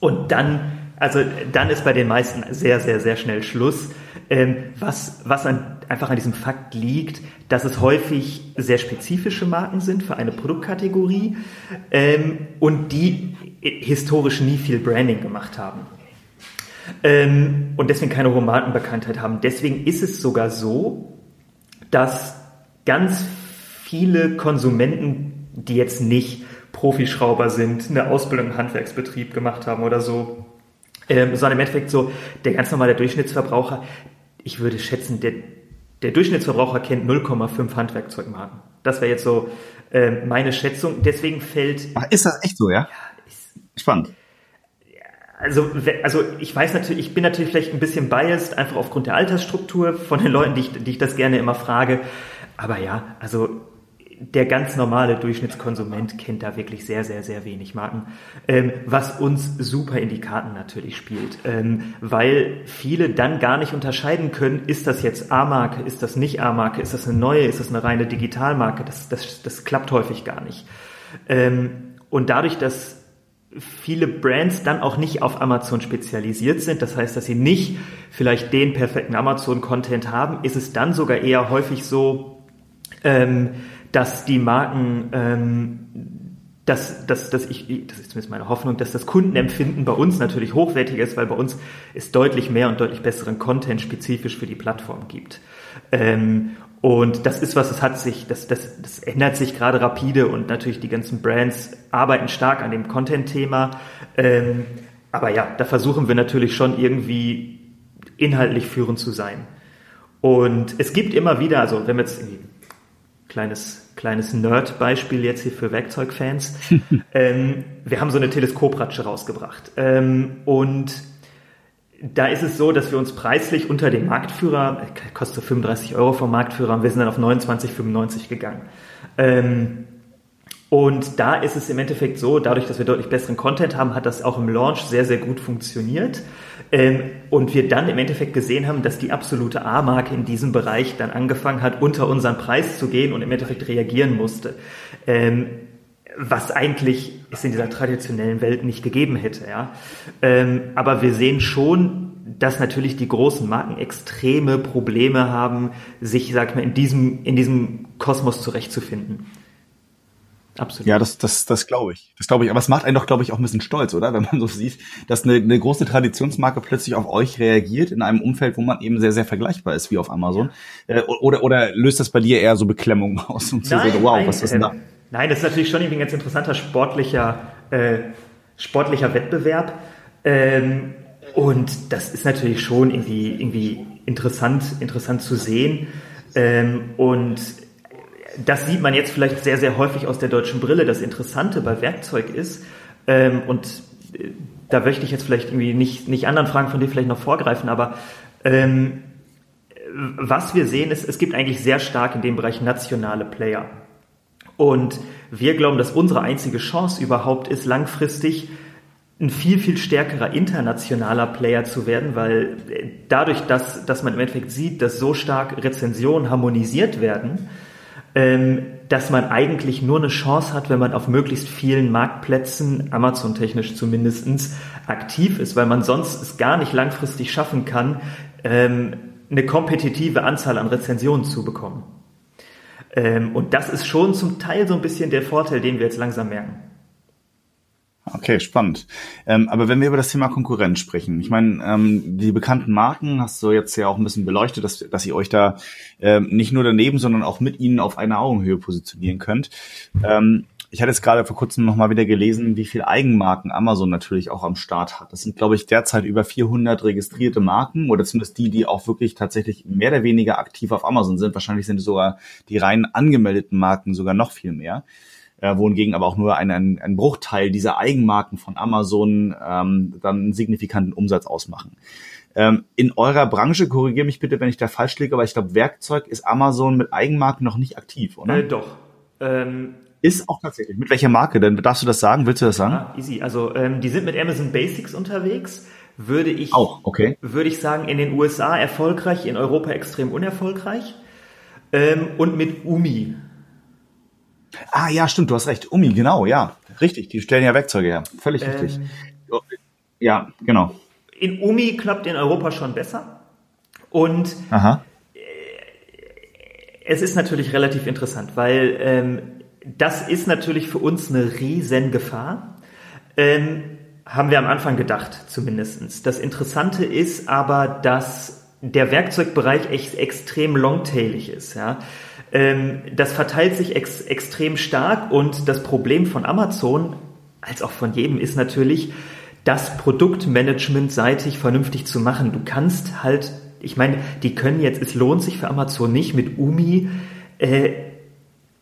Und dann, also dann ist bei den meisten sehr, sehr, sehr schnell Schluss. Ähm, was, was an, einfach an diesem Fakt liegt, dass es häufig sehr spezifische Marken sind für eine Produktkategorie ähm, und die historisch nie viel Branding gemacht haben. Ähm, und deswegen keine hohe Markenbekanntheit haben. Deswegen ist es sogar so, dass ganz viele Konsumenten, die jetzt nicht Profischrauber sind, eine Ausbildung im Handwerksbetrieb gemacht haben oder so, ähm, sondern im Endeffekt so der ganz normale Durchschnittsverbraucher, ich würde schätzen, der, der Durchschnittsverbraucher kennt 0,5 Handwerkzeugmarken. Das wäre jetzt so äh, meine Schätzung. Deswegen fällt. Ach, ist das echt so, ja? ja ist, Spannend. Also, also ich weiß natürlich, ich bin natürlich vielleicht ein bisschen biased, einfach aufgrund der Altersstruktur von den Leuten, die ich, die ich das gerne immer frage. Aber ja, also der ganz normale Durchschnittskonsument kennt da wirklich sehr, sehr, sehr wenig Marken, ähm, was uns super in die Karten natürlich spielt, ähm, weil viele dann gar nicht unterscheiden können, ist das jetzt A-Marke, ist das nicht A-Marke, ist das eine neue, ist das eine reine Digitalmarke, das, das, das klappt häufig gar nicht. Ähm, und dadurch, dass viele Brands dann auch nicht auf Amazon spezialisiert sind, das heißt, dass sie nicht vielleicht den perfekten Amazon-Content haben, ist es dann sogar eher häufig so, ähm, dass die Marken, ähm, dass, dass, dass ich, das ist zumindest meine Hoffnung, dass das Kundenempfinden bei uns natürlich hochwertiger ist, weil bei uns es deutlich mehr und deutlich besseren Content spezifisch für die Plattform gibt. Ähm, und das ist was, das hat sich, das, das, das ändert sich gerade rapide und natürlich die ganzen Brands arbeiten stark an dem Content-Thema. Ähm, aber ja, da versuchen wir natürlich schon irgendwie inhaltlich führend zu sein. Und es gibt immer wieder, also wenn wir jetzt kleines, kleines Nerd-Beispiel jetzt hier für Werkzeugfans. ähm, wir haben so eine Teleskopratsche rausgebracht. Ähm, und da ist es so, dass wir uns preislich unter dem Marktführer, äh, kostet 35 Euro vom Marktführer, und wir sind dann auf 29,95 gegangen. Ähm, und da ist es im Endeffekt so, dadurch, dass wir deutlich besseren Content haben, hat das auch im Launch sehr, sehr gut funktioniert. Ähm, und wir dann im Endeffekt gesehen haben, dass die absolute A-Marke in diesem Bereich dann angefangen hat, unter unseren Preis zu gehen und im Endeffekt reagieren musste. Ähm, was eigentlich es in dieser traditionellen Welt nicht gegeben hätte. Ja? Ähm, aber wir sehen schon, dass natürlich die großen Marken extreme Probleme haben, sich, sag ich mal, in diesem, in diesem Kosmos zurechtzufinden. Absolut. Ja, das, das, das glaube ich. Das glaube ich. Aber es macht einen doch, glaube ich, auch ein bisschen stolz, oder? Wenn man so sieht, dass eine, eine große Traditionsmarke plötzlich auf euch reagiert in einem Umfeld, wo man eben sehr, sehr vergleichbar ist, wie auf Amazon. Äh, oder, oder löst das bei dir eher so Beklemmung aus und nein, so, wow, nein, was ist denn da? Äh, nein, das ist natürlich schon irgendwie ein ganz interessanter sportlicher, äh, sportlicher Wettbewerb. Ähm, und das ist natürlich schon irgendwie, irgendwie interessant, interessant zu sehen. Ähm, und das sieht man jetzt vielleicht sehr, sehr häufig aus der deutschen Brille. Das Interessante bei Werkzeug ist, ähm, und äh, da möchte ich jetzt vielleicht irgendwie nicht, nicht anderen Fragen von dir vielleicht noch vorgreifen, aber ähm, was wir sehen ist, es gibt eigentlich sehr stark in dem Bereich nationale Player. Und wir glauben, dass unsere einzige Chance überhaupt ist, langfristig ein viel, viel stärkerer internationaler Player zu werden, weil äh, dadurch, dass, dass man im Endeffekt sieht, dass so stark Rezensionen harmonisiert werden, ähm, dass man eigentlich nur eine Chance hat, wenn man auf möglichst vielen Marktplätzen, Amazon-technisch zumindestens aktiv ist, weil man sonst es gar nicht langfristig schaffen kann, ähm, eine kompetitive Anzahl an Rezensionen zu bekommen. Ähm, und das ist schon zum Teil so ein bisschen der Vorteil, den wir jetzt langsam merken. Okay, spannend. Ähm, aber wenn wir über das Thema Konkurrenz sprechen, ich meine, ähm, die bekannten Marken hast du jetzt ja auch ein bisschen beleuchtet, dass, dass ihr euch da ähm, nicht nur daneben, sondern auch mit ihnen auf einer Augenhöhe positionieren könnt. Ähm, ich hatte jetzt gerade vor kurzem nochmal wieder gelesen, wie viel Eigenmarken Amazon natürlich auch am Start hat. Das sind, glaube ich, derzeit über 400 registrierte Marken oder zumindest die, die auch wirklich tatsächlich mehr oder weniger aktiv auf Amazon sind. Wahrscheinlich sind sogar die rein angemeldeten Marken sogar noch viel mehr äh, wohingegen aber auch nur ein, ein, ein Bruchteil dieser Eigenmarken von Amazon ähm, dann einen signifikanten Umsatz ausmachen. Ähm, in eurer Branche, korrigiere mich bitte, wenn ich da falsch liege, aber ich glaube, Werkzeug ist Amazon mit Eigenmarken noch nicht aktiv, oder? Äh, doch. Ähm, ist auch tatsächlich. Mit welcher Marke denn? Darfst du das sagen? Willst du das sagen? Ja, easy. Also ähm, die sind mit Amazon Basics unterwegs, würde ich, auch, okay. würde ich sagen, in den USA erfolgreich, in Europa extrem unerfolgreich. Ähm, und mit Umi. Ah ja, stimmt, du hast recht. Umi, genau, ja. Richtig, die stellen ja Werkzeuge her. Völlig ähm, richtig. Ja, genau. In Umi klappt in Europa schon besser. Und Aha. Äh, es ist natürlich relativ interessant, weil ähm, das ist natürlich für uns eine riesen Gefahr. Ähm, haben wir am Anfang gedacht, zumindestens. Das Interessante ist aber, dass der Werkzeugbereich echt extrem longtailig ist. Ja? Ähm, das verteilt sich ex extrem stark und das Problem von Amazon, als auch von jedem, ist natürlich, das Produktmanagement seitig vernünftig zu machen. Du kannst halt, ich meine, die können jetzt, es lohnt sich für Amazon nicht mit Umi äh,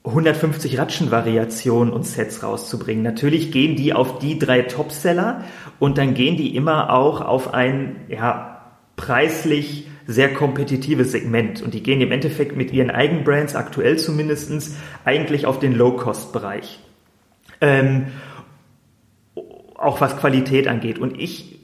150 Ratschen-Variationen und Sets rauszubringen. Natürlich gehen die auf die drei Topseller und dann gehen die immer auch auf ein ja, preislich sehr kompetitives Segment. Und die gehen im Endeffekt mit ihren Eigenbrands, aktuell zumindestens eigentlich auf den Low-Cost-Bereich. Ähm, auch was Qualität angeht. Und ich,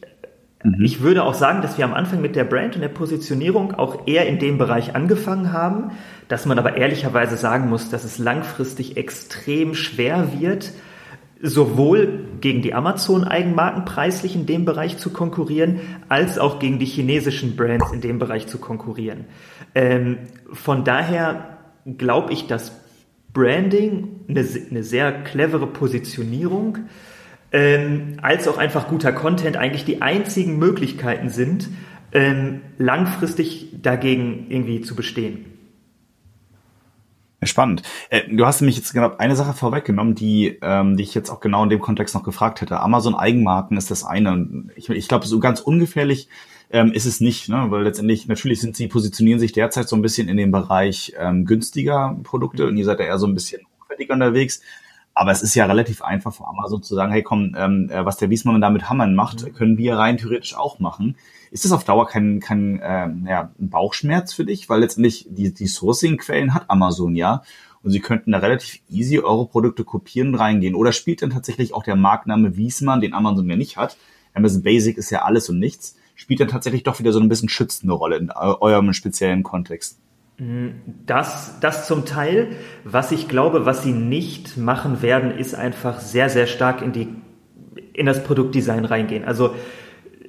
mhm. ich würde auch sagen, dass wir am Anfang mit der Brand und der Positionierung auch eher in dem Bereich angefangen haben dass man aber ehrlicherweise sagen muss, dass es langfristig extrem schwer wird, sowohl gegen die Amazon-Eigenmarken preislich in dem Bereich zu konkurrieren, als auch gegen die chinesischen Brands in dem Bereich zu konkurrieren. Ähm, von daher glaube ich, dass Branding eine, eine sehr clevere Positionierung ähm, als auch einfach guter Content eigentlich die einzigen Möglichkeiten sind, ähm, langfristig dagegen irgendwie zu bestehen. Spannend. Äh, du hast nämlich jetzt genau eine Sache vorweggenommen, die, ähm, die ich jetzt auch genau in dem Kontext noch gefragt hätte. Amazon Eigenmarken ist das eine. Ich, ich glaube, so ganz ungefährlich ähm, ist es nicht, ne? weil letztendlich natürlich sind sie positionieren sich derzeit so ein bisschen in dem Bereich ähm, günstiger Produkte und ihr seid ja eher so ein bisschen hochwertiger unterwegs. Aber es ist ja relativ einfach für Amazon zu sagen, hey komm, ähm, äh, was der Wiesmann da mit Hammern macht, mhm. können wir rein theoretisch auch machen. Ist das auf Dauer kein, kein äh, ja, Bauchschmerz für dich? Weil letztendlich die, die Sourcing-Quellen hat Amazon ja. Und sie könnten da relativ easy eure Produkte kopieren und reingehen. Oder spielt dann tatsächlich auch der Markenname Wiesmann, den Amazon ja nicht hat? Amazon Basic ist ja alles und nichts. Spielt dann tatsächlich doch wieder so ein bisschen schützende Rolle in eurem speziellen Kontext? Das, das zum Teil. Was ich glaube, was sie nicht machen werden, ist einfach sehr, sehr stark in die, in das Produktdesign reingehen. Also,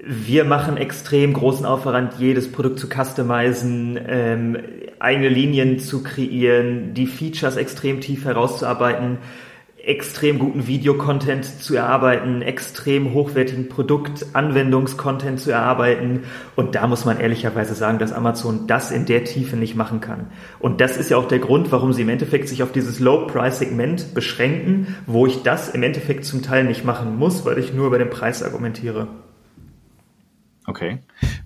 wir machen extrem großen Aufwand, jedes Produkt zu customizen, ähm, eigene Linien zu kreieren, die Features extrem tief herauszuarbeiten, extrem guten Videocontent zu erarbeiten, extrem hochwertigen Produkt-Anwendungscontent zu erarbeiten. Und da muss man ehrlicherweise sagen, dass Amazon das in der Tiefe nicht machen kann. Und das ist ja auch der Grund, warum sie im Endeffekt sich auf dieses Low-Price-Segment beschränken, wo ich das im Endeffekt zum Teil nicht machen muss, weil ich nur über den Preis argumentiere. Okay.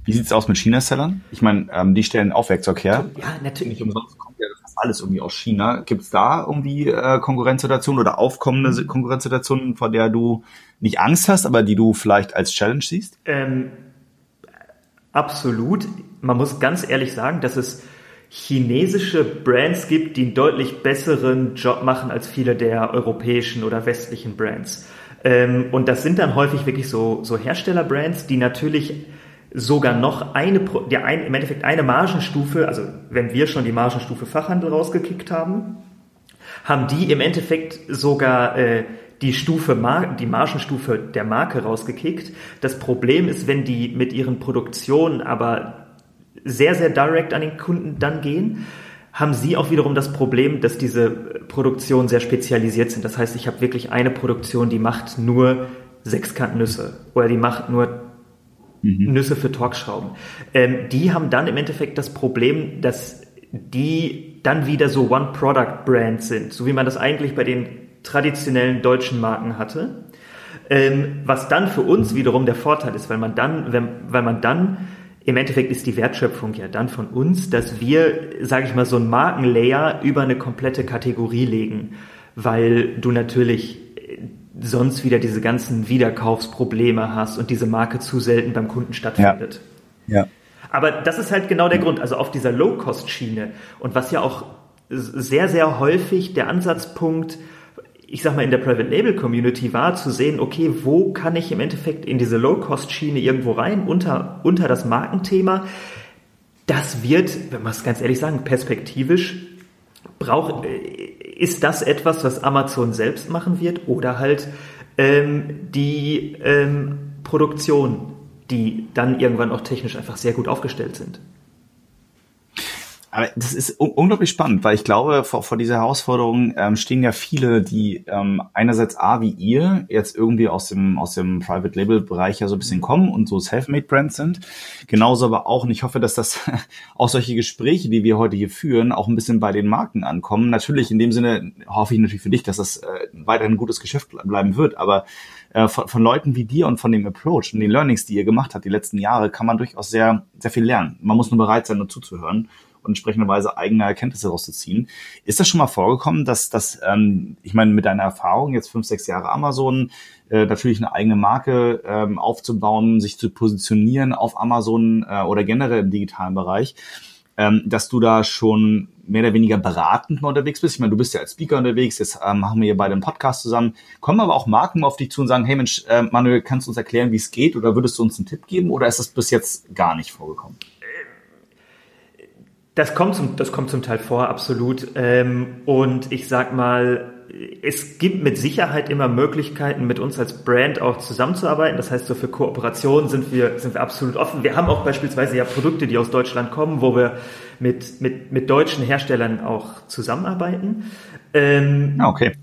Wie sieht's aus mit China-Sellern? Ich meine, ähm, die stellen auch Werkzeug her. Ja, natürlich. Nicht umsonst kommt ja alles irgendwie aus China. Gibt's da irgendwie äh, Konkurrenzsituationen oder aufkommende Konkurrenzsituationen, vor der du nicht Angst hast, aber die du vielleicht als Challenge siehst? Ähm, absolut. Man muss ganz ehrlich sagen, dass es chinesische Brands gibt, die einen deutlich besseren Job machen als viele der europäischen oder westlichen Brands. Ähm, und das sind dann häufig wirklich so, so Herstellerbrands, die natürlich sogar noch eine, der ein, im Endeffekt eine Margenstufe, also wenn wir schon die Margenstufe Fachhandel rausgekickt haben, haben die im Endeffekt sogar äh, die Stufe, Mar die Margenstufe der Marke rausgekickt. Das Problem ist, wenn die mit ihren Produktionen aber sehr, sehr direkt an den Kunden dann gehen, haben sie auch wiederum das Problem, dass diese Produktionen sehr spezialisiert sind. Das heißt, ich habe wirklich eine Produktion, die macht nur Sechskantnüsse oder die macht nur mhm. Nüsse für Torxschrauben. Ähm, die haben dann im Endeffekt das Problem, dass die dann wieder so One-Product-Brands sind, so wie man das eigentlich bei den traditionellen deutschen Marken hatte. Ähm, was dann für uns wiederum der Vorteil ist, weil man dann, wenn, weil man dann im Endeffekt ist die Wertschöpfung ja dann von uns, dass wir, sage ich mal, so ein Markenlayer über eine komplette Kategorie legen, weil du natürlich sonst wieder diese ganzen Wiederkaufsprobleme hast und diese Marke zu selten beim Kunden stattfindet. Ja. ja. Aber das ist halt genau der Grund, also auf dieser Low-Cost-Schiene und was ja auch sehr, sehr häufig der Ansatzpunkt ich sag mal, in der Private Label Community war, zu sehen, okay, wo kann ich im Endeffekt in diese Low-Cost-Schiene irgendwo rein, unter, unter das Markenthema. Das wird, wenn man es ganz ehrlich sagen, perspektivisch braucht, äh, ist das etwas, was Amazon selbst machen wird oder halt ähm, die ähm, Produktion, die dann irgendwann auch technisch einfach sehr gut aufgestellt sind. Aber das ist unglaublich spannend, weil ich glaube, vor, vor dieser Herausforderung ähm, stehen ja viele, die ähm, einerseits A wie ihr jetzt irgendwie aus dem aus dem Private Label Bereich ja so ein bisschen kommen und so Selfmade Brands sind. Genauso aber auch, und ich hoffe, dass das auch solche Gespräche, die wir heute hier führen, auch ein bisschen bei den Marken ankommen. Natürlich in dem Sinne hoffe ich natürlich für dich, dass das äh, weiterhin ein gutes Geschäft bleiben wird, aber äh, von, von Leuten wie dir und von dem Approach und den Learnings, die ihr gemacht habt die letzten Jahre, kann man durchaus sehr sehr viel lernen. Man muss nur bereit sein, nur zuzuhören und entsprechenderweise eigene Erkenntnisse rauszuziehen. Ist das schon mal vorgekommen, dass das, ähm, ich meine, mit deiner Erfahrung, jetzt fünf, sechs Jahre Amazon, äh, natürlich eine eigene Marke ähm, aufzubauen, sich zu positionieren auf Amazon äh, oder generell im digitalen Bereich, ähm, dass du da schon mehr oder weniger beratend unterwegs bist. Ich meine, du bist ja als Speaker unterwegs, jetzt ähm, machen wir hier beide einen Podcast zusammen. Kommen aber auch Marken auf dich zu und sagen, hey Mensch, äh, Manuel, kannst du uns erklären, wie es geht oder würdest du uns einen Tipp geben oder ist das bis jetzt gar nicht vorgekommen? Das kommt zum, das kommt zum Teil vor, absolut. Ähm, und ich sag mal, es gibt mit Sicherheit immer Möglichkeiten, mit uns als Brand auch zusammenzuarbeiten. Das heißt, so für Kooperation sind wir, sind wir absolut offen. Wir haben auch beispielsweise ja Produkte, die aus Deutschland kommen, wo wir mit, mit, mit deutschen Herstellern auch zusammenarbeiten. Ähm, ah, okay.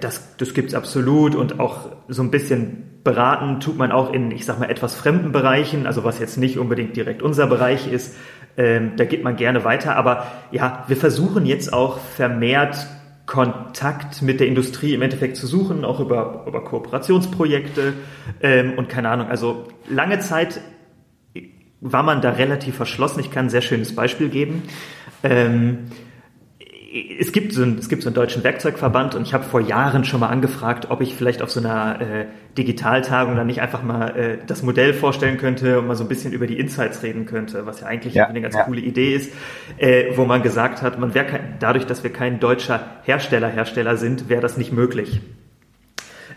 Das, das gibt's absolut und auch so ein bisschen beraten tut man auch in, ich sag mal, etwas fremden Bereichen, also was jetzt nicht unbedingt direkt unser Bereich ist. Ähm, da geht man gerne weiter. Aber ja, wir versuchen jetzt auch vermehrt Kontakt mit der Industrie im Endeffekt zu suchen, auch über, über Kooperationsprojekte ähm, und keine Ahnung. Also lange Zeit war man da relativ verschlossen. Ich kann ein sehr schönes Beispiel geben. Ähm, es gibt so einen, es gibt so einen deutschen Werkzeugverband und ich habe vor Jahren schon mal angefragt, ob ich vielleicht auf so einer äh, Digitaltagung dann nicht einfach mal äh, das Modell vorstellen könnte und mal so ein bisschen über die Insights reden könnte, was ja eigentlich ja, eine ganz ja. coole Idee ist, äh, wo man gesagt hat, man wäre dadurch, dass wir kein deutscher Hersteller Hersteller sind, wäre das nicht möglich.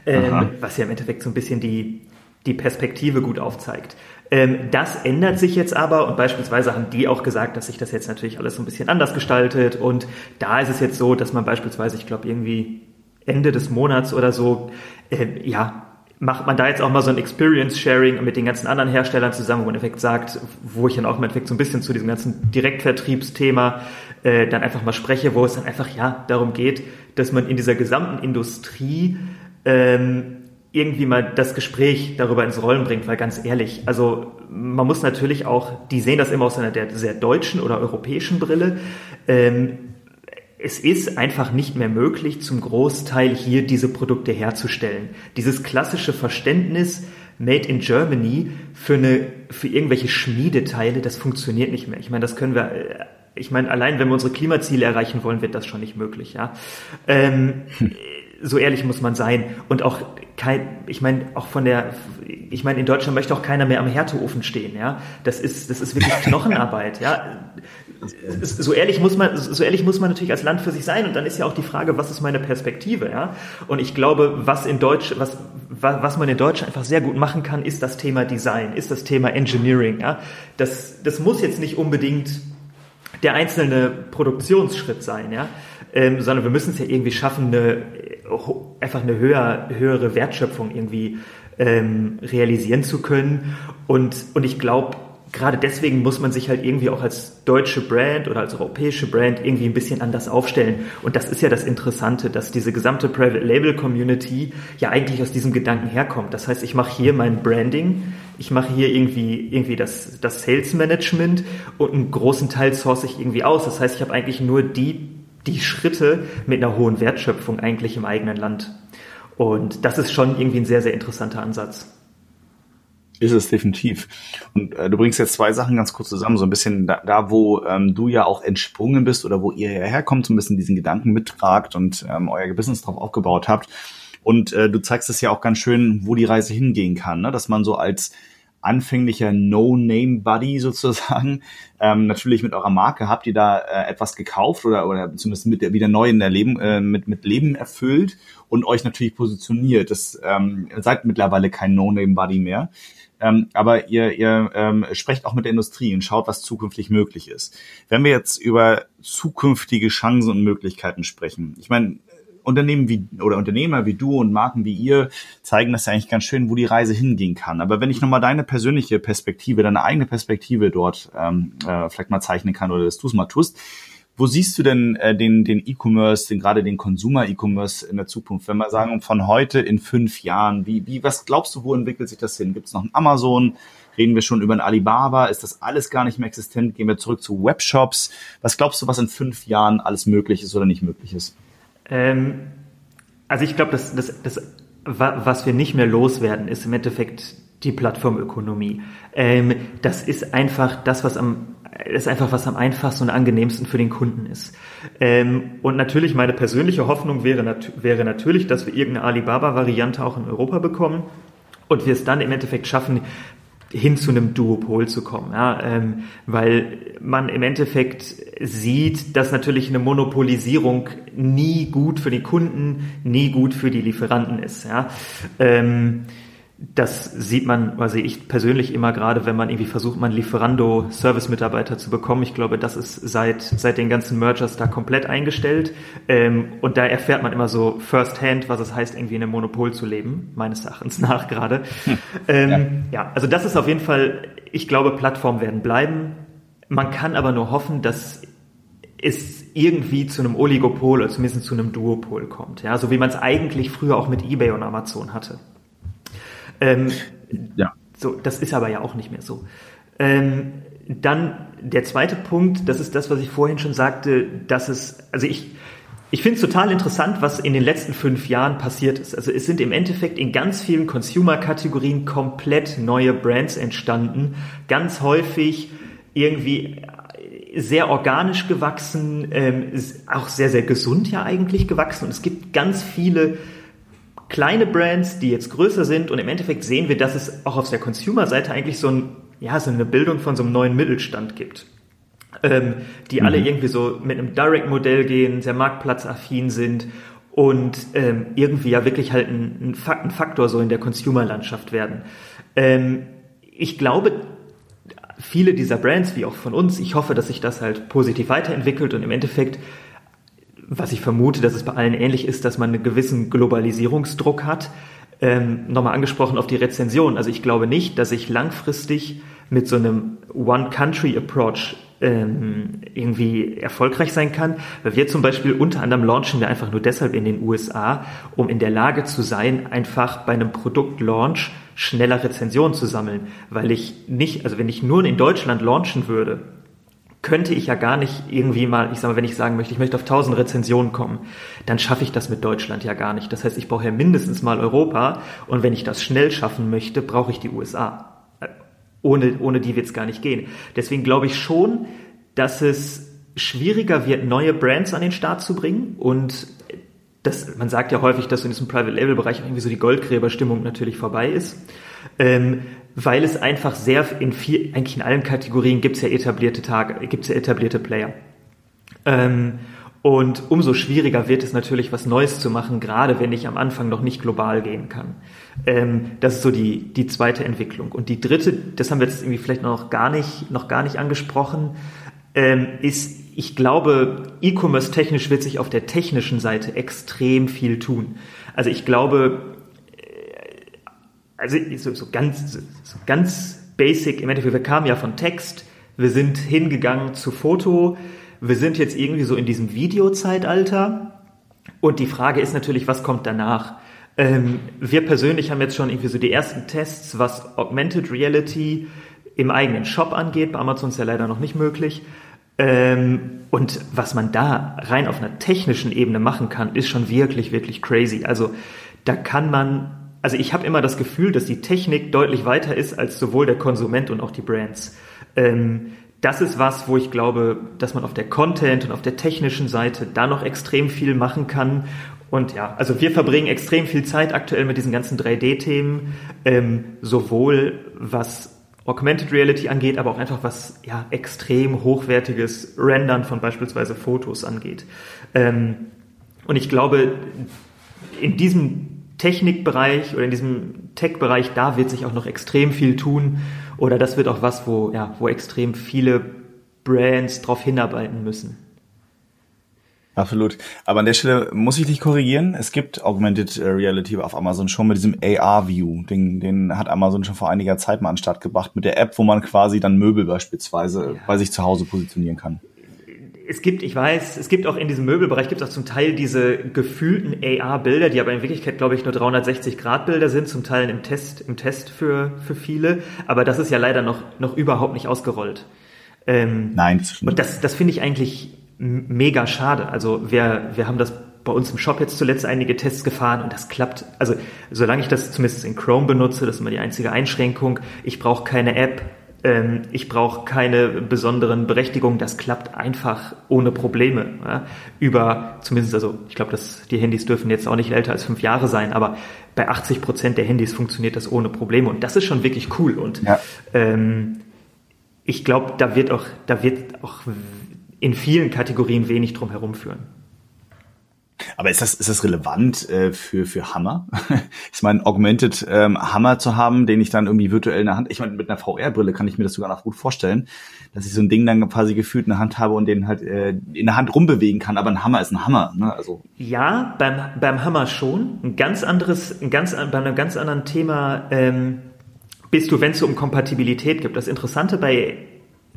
Ähm, was ja im Endeffekt so ein bisschen die die Perspektive gut aufzeigt. Ähm, das ändert sich jetzt aber und beispielsweise haben die auch gesagt, dass sich das jetzt natürlich alles so ein bisschen anders gestaltet und da ist es jetzt so, dass man beispielsweise, ich glaube irgendwie Ende des Monats oder so, äh, ja, macht man da jetzt auch mal so ein Experience Sharing mit den ganzen anderen Herstellern zusammen, wo man im Endeffekt sagt, wo ich dann auch im Endeffekt so ein bisschen zu diesem ganzen Direktvertriebsthema äh, dann einfach mal spreche, wo es dann einfach ja darum geht, dass man in dieser gesamten Industrie ähm, irgendwie mal das Gespräch darüber ins Rollen bringt, weil ganz ehrlich, also man muss natürlich auch, die sehen das immer aus einer der sehr deutschen oder europäischen Brille. Ähm, es ist einfach nicht mehr möglich, zum Großteil hier diese Produkte herzustellen. Dieses klassische Verständnis, Made in Germany für eine, für irgendwelche Schmiedeteile, das funktioniert nicht mehr. Ich meine, das können wir, äh, ich meine, allein wenn wir unsere Klimaziele erreichen wollen, wird das schon nicht möglich, ja. Ähm, hm so ehrlich muss man sein. Und auch kein, ich meine, auch von der, ich meine, in Deutschland möchte auch keiner mehr am Härteofen stehen, ja. Das ist, das ist wirklich Knochenarbeit, ja. So ehrlich muss man, so ehrlich muss man natürlich als Land für sich sein. Und dann ist ja auch die Frage, was ist meine Perspektive, ja. Und ich glaube, was in Deutsch, was, was man in Deutschland einfach sehr gut machen kann, ist das Thema Design, ist das Thema Engineering, ja. Das, das muss jetzt nicht unbedingt der einzelne Produktionsschritt sein, ja, ähm, sondern wir müssen es ja irgendwie schaffen, eine einfach eine höher, höhere Wertschöpfung irgendwie ähm, realisieren zu können. Und, und ich glaube, gerade deswegen muss man sich halt irgendwie auch als deutsche Brand oder als europäische Brand irgendwie ein bisschen anders aufstellen. Und das ist ja das Interessante, dass diese gesamte Private Label Community ja eigentlich aus diesem Gedanken herkommt. Das heißt, ich mache hier mein Branding, ich mache hier irgendwie, irgendwie das, das Sales Management und einen großen Teil source ich irgendwie aus. Das heißt, ich habe eigentlich nur die die Schritte mit einer hohen Wertschöpfung eigentlich im eigenen Land. Und das ist schon irgendwie ein sehr, sehr interessanter Ansatz. Ist es definitiv. Und äh, du bringst jetzt zwei Sachen ganz kurz zusammen, so ein bisschen da, da wo ähm, du ja auch entsprungen bist oder wo ihr herkommt, so ein bisschen diesen Gedanken mittragt und ähm, euer Business drauf aufgebaut habt. Und äh, du zeigst es ja auch ganz schön, wo die Reise hingehen kann, ne? dass man so als anfänglicher No-Name-Buddy sozusagen. Ähm, natürlich mit eurer Marke habt ihr da äh, etwas gekauft oder, oder zumindest mit der, wieder neu in der Leben, äh, mit, mit Leben erfüllt und euch natürlich positioniert. Das ähm, seid mittlerweile kein No-Name-Buddy mehr. Ähm, aber ihr, ihr ähm, sprecht auch mit der Industrie und schaut, was zukünftig möglich ist. Wenn wir jetzt über zukünftige Chancen und Möglichkeiten sprechen, ich meine, Unternehmen wie oder Unternehmer wie du und Marken wie ihr zeigen das ja eigentlich ganz schön, wo die Reise hingehen kann. Aber wenn ich nochmal deine persönliche Perspektive, deine eigene Perspektive dort ähm, äh, vielleicht mal zeichnen kann oder dass du es mal tust, wo siehst du denn äh, den den E-Commerce, den gerade den Consumer E-Commerce in der Zukunft? Wenn wir sagen von heute in fünf Jahren, wie wie was glaubst du, wo entwickelt sich das hin? Gibt es noch ein Amazon? Reden wir schon über ein Alibaba? Ist das alles gar nicht mehr existent? Gehen wir zurück zu Webshops? Was glaubst du, was in fünf Jahren alles möglich ist oder nicht möglich ist? Ähm, also ich glaube, das, das, das, was wir nicht mehr loswerden, ist im Endeffekt die Plattformökonomie. Ähm, das ist einfach das, was am ist einfach was am einfachsten und angenehmsten für den Kunden ist. Ähm, und natürlich meine persönliche Hoffnung wäre, nat wäre natürlich, dass wir irgendeine Alibaba-Variante auch in Europa bekommen und wir es dann im Endeffekt schaffen, hin zu einem Duopol zu kommen, ja, ähm, weil man im Endeffekt sieht, dass natürlich eine Monopolisierung nie gut für die Kunden, nie gut für die Lieferanten ist. Ja. Ähm, das sieht man, also ich persönlich immer gerade, wenn man irgendwie versucht, man Lieferando-Service-Mitarbeiter zu bekommen. Ich glaube, das ist seit, seit den ganzen Mergers da komplett eingestellt. Ähm, und da erfährt man immer so first-hand, was es heißt, irgendwie in einem Monopol zu leben, meines Erachtens nach gerade. Hm. Ähm, ja. ja, also das ist auf jeden Fall, ich glaube, Plattformen werden bleiben. Man kann aber nur hoffen, dass es irgendwie zu einem Oligopol oder zumindest zu einem Duopol kommt. Ja, so wie man es eigentlich früher auch mit eBay und Amazon hatte. Ähm, ja. So, das ist aber ja auch nicht mehr so. Ähm, dann der zweite Punkt, das ist das, was ich vorhin schon sagte, dass es, also ich, ich finde es total interessant, was in den letzten fünf Jahren passiert ist. Also es sind im Endeffekt in ganz vielen Consumer-Kategorien komplett neue Brands entstanden. Ganz häufig irgendwie sehr organisch gewachsen, ähm, auch sehr, sehr gesund ja eigentlich gewachsen. Und es gibt ganz viele kleine Brands, die jetzt größer sind und im Endeffekt sehen wir, dass es auch auf der Consumer-Seite eigentlich so, ein, ja, so eine Bildung von so einem neuen Mittelstand gibt. Ähm, die mhm. alle irgendwie so mit einem Direct-Modell gehen, sehr marktplatzaffin sind und ähm, irgendwie ja wirklich halt ein, ein Faktor so in der Consumer-Landschaft werden. Ähm, ich glaube, viele dieser Brands, wie auch von uns, ich hoffe, dass sich das halt positiv weiterentwickelt und im Endeffekt was ich vermute, dass es bei allen ähnlich ist, dass man einen gewissen Globalisierungsdruck hat. Ähm, nochmal angesprochen auf die Rezension. Also ich glaube nicht, dass ich langfristig mit so einem One-Country-Approach ähm, irgendwie erfolgreich sein kann. Weil wir zum Beispiel unter anderem launchen wir einfach nur deshalb in den USA, um in der Lage zu sein, einfach bei einem Produktlaunch schneller Rezensionen zu sammeln. Weil ich nicht, also wenn ich nur in Deutschland launchen würde, könnte ich ja gar nicht irgendwie mal, ich sag mal, wenn ich sagen möchte, ich möchte auf 1000 Rezensionen kommen, dann schaffe ich das mit Deutschland ja gar nicht. Das heißt, ich brauche ja mindestens mal Europa und wenn ich das schnell schaffen möchte, brauche ich die USA. Äh, ohne, ohne die wird es gar nicht gehen. Deswegen glaube ich schon, dass es schwieriger wird, neue Brands an den Start zu bringen und das, man sagt ja häufig, dass in diesem Private Label Bereich irgendwie so die Goldgräberstimmung natürlich vorbei ist. Ähm, weil es einfach sehr in viel, eigentlich in allen Kategorien gibt es ja etablierte Tage, gibt es ja etablierte Player. Ähm, und umso schwieriger wird es natürlich, was Neues zu machen, gerade wenn ich am Anfang noch nicht global gehen kann. Ähm, das ist so die, die zweite Entwicklung. Und die dritte, das haben wir jetzt irgendwie vielleicht noch gar nicht, noch gar nicht angesprochen, ähm, ist, ich glaube, E-Commerce technisch wird sich auf der technischen Seite extrem viel tun. Also ich glaube, also so, so ganz, so ganz basic, im Endeffekt, wir kamen ja von Text, wir sind hingegangen zu Foto, wir sind jetzt irgendwie so in diesem Videozeitalter und die Frage ist natürlich, was kommt danach? Ähm, wir persönlich haben jetzt schon irgendwie so die ersten Tests, was Augmented Reality im eigenen Shop angeht. Bei Amazon ist ja leider noch nicht möglich. Ähm, und was man da rein auf einer technischen Ebene machen kann, ist schon wirklich, wirklich crazy. Also da kann man also ich habe immer das Gefühl, dass die Technik deutlich weiter ist als sowohl der Konsument und auch die Brands. Ähm, das ist was, wo ich glaube, dass man auf der Content und auf der technischen Seite da noch extrem viel machen kann Und ja, also wir verbringen extrem viel Zeit aktuell mit diesen ganzen 3D-Themen, ähm, sowohl was Augmented Reality angeht, aber auch einfach was ja extrem hochwertiges Rendern von beispielsweise Fotos angeht. Ähm, und ich glaube, in diesem Technikbereich oder in diesem Tech-Bereich, da wird sich auch noch extrem viel tun. Oder das wird auch was, wo, ja, wo extrem viele Brands drauf hinarbeiten müssen. Absolut. Aber an der Stelle muss ich dich korrigieren. Es gibt Augmented Reality auf Amazon schon mit diesem AR-View. Den, den hat Amazon schon vor einiger Zeit mal an den Start gebracht mit der App, wo man quasi dann Möbel beispielsweise ja. bei sich zu Hause positionieren kann. Es gibt, ich weiß, es gibt auch in diesem Möbelbereich gibt es auch zum Teil diese gefühlten AR-Bilder, die aber in Wirklichkeit, glaube ich, nur 360-Grad-Bilder sind, zum Teil im Test, im Test für, für viele. Aber das ist ja leider noch, noch überhaupt nicht ausgerollt. Ähm, Nein, das. Und das, das finde ich eigentlich mega schade. Also wir, wir haben das bei uns im Shop jetzt zuletzt einige Tests gefahren und das klappt. Also solange ich das zumindest in Chrome benutze, das ist immer die einzige Einschränkung. Ich brauche keine App, ähm, ich brauche keine besonderen Berechtigungen. Das klappt einfach ohne Probleme. Ja? Über zumindest, also ich glaube, dass die Handys dürfen jetzt auch nicht älter als fünf Jahre sein, aber bei 80 Prozent der Handys funktioniert das ohne Probleme und das ist schon wirklich cool. Und ja. ähm, ich glaube, da wird auch, da wird auch in vielen Kategorien wenig drum herumführen. Aber ist das, ist das relevant äh, für, für Hammer? ich meine, Augmented ähm, Hammer zu haben, den ich dann irgendwie virtuell in der Hand, ich meine, mit einer VR-Brille kann ich mir das sogar noch gut vorstellen, dass ich so ein Ding dann quasi gefühlt in der Hand habe und den halt äh, in der Hand rumbewegen kann, aber ein Hammer ist ein Hammer, ne? Also. Ja, beim, beim Hammer schon. Ein ganz anderes, ein ganz, bei einem ganz anderen Thema ähm, bist du, wenn es um Kompatibilität gibt. Das Interessante bei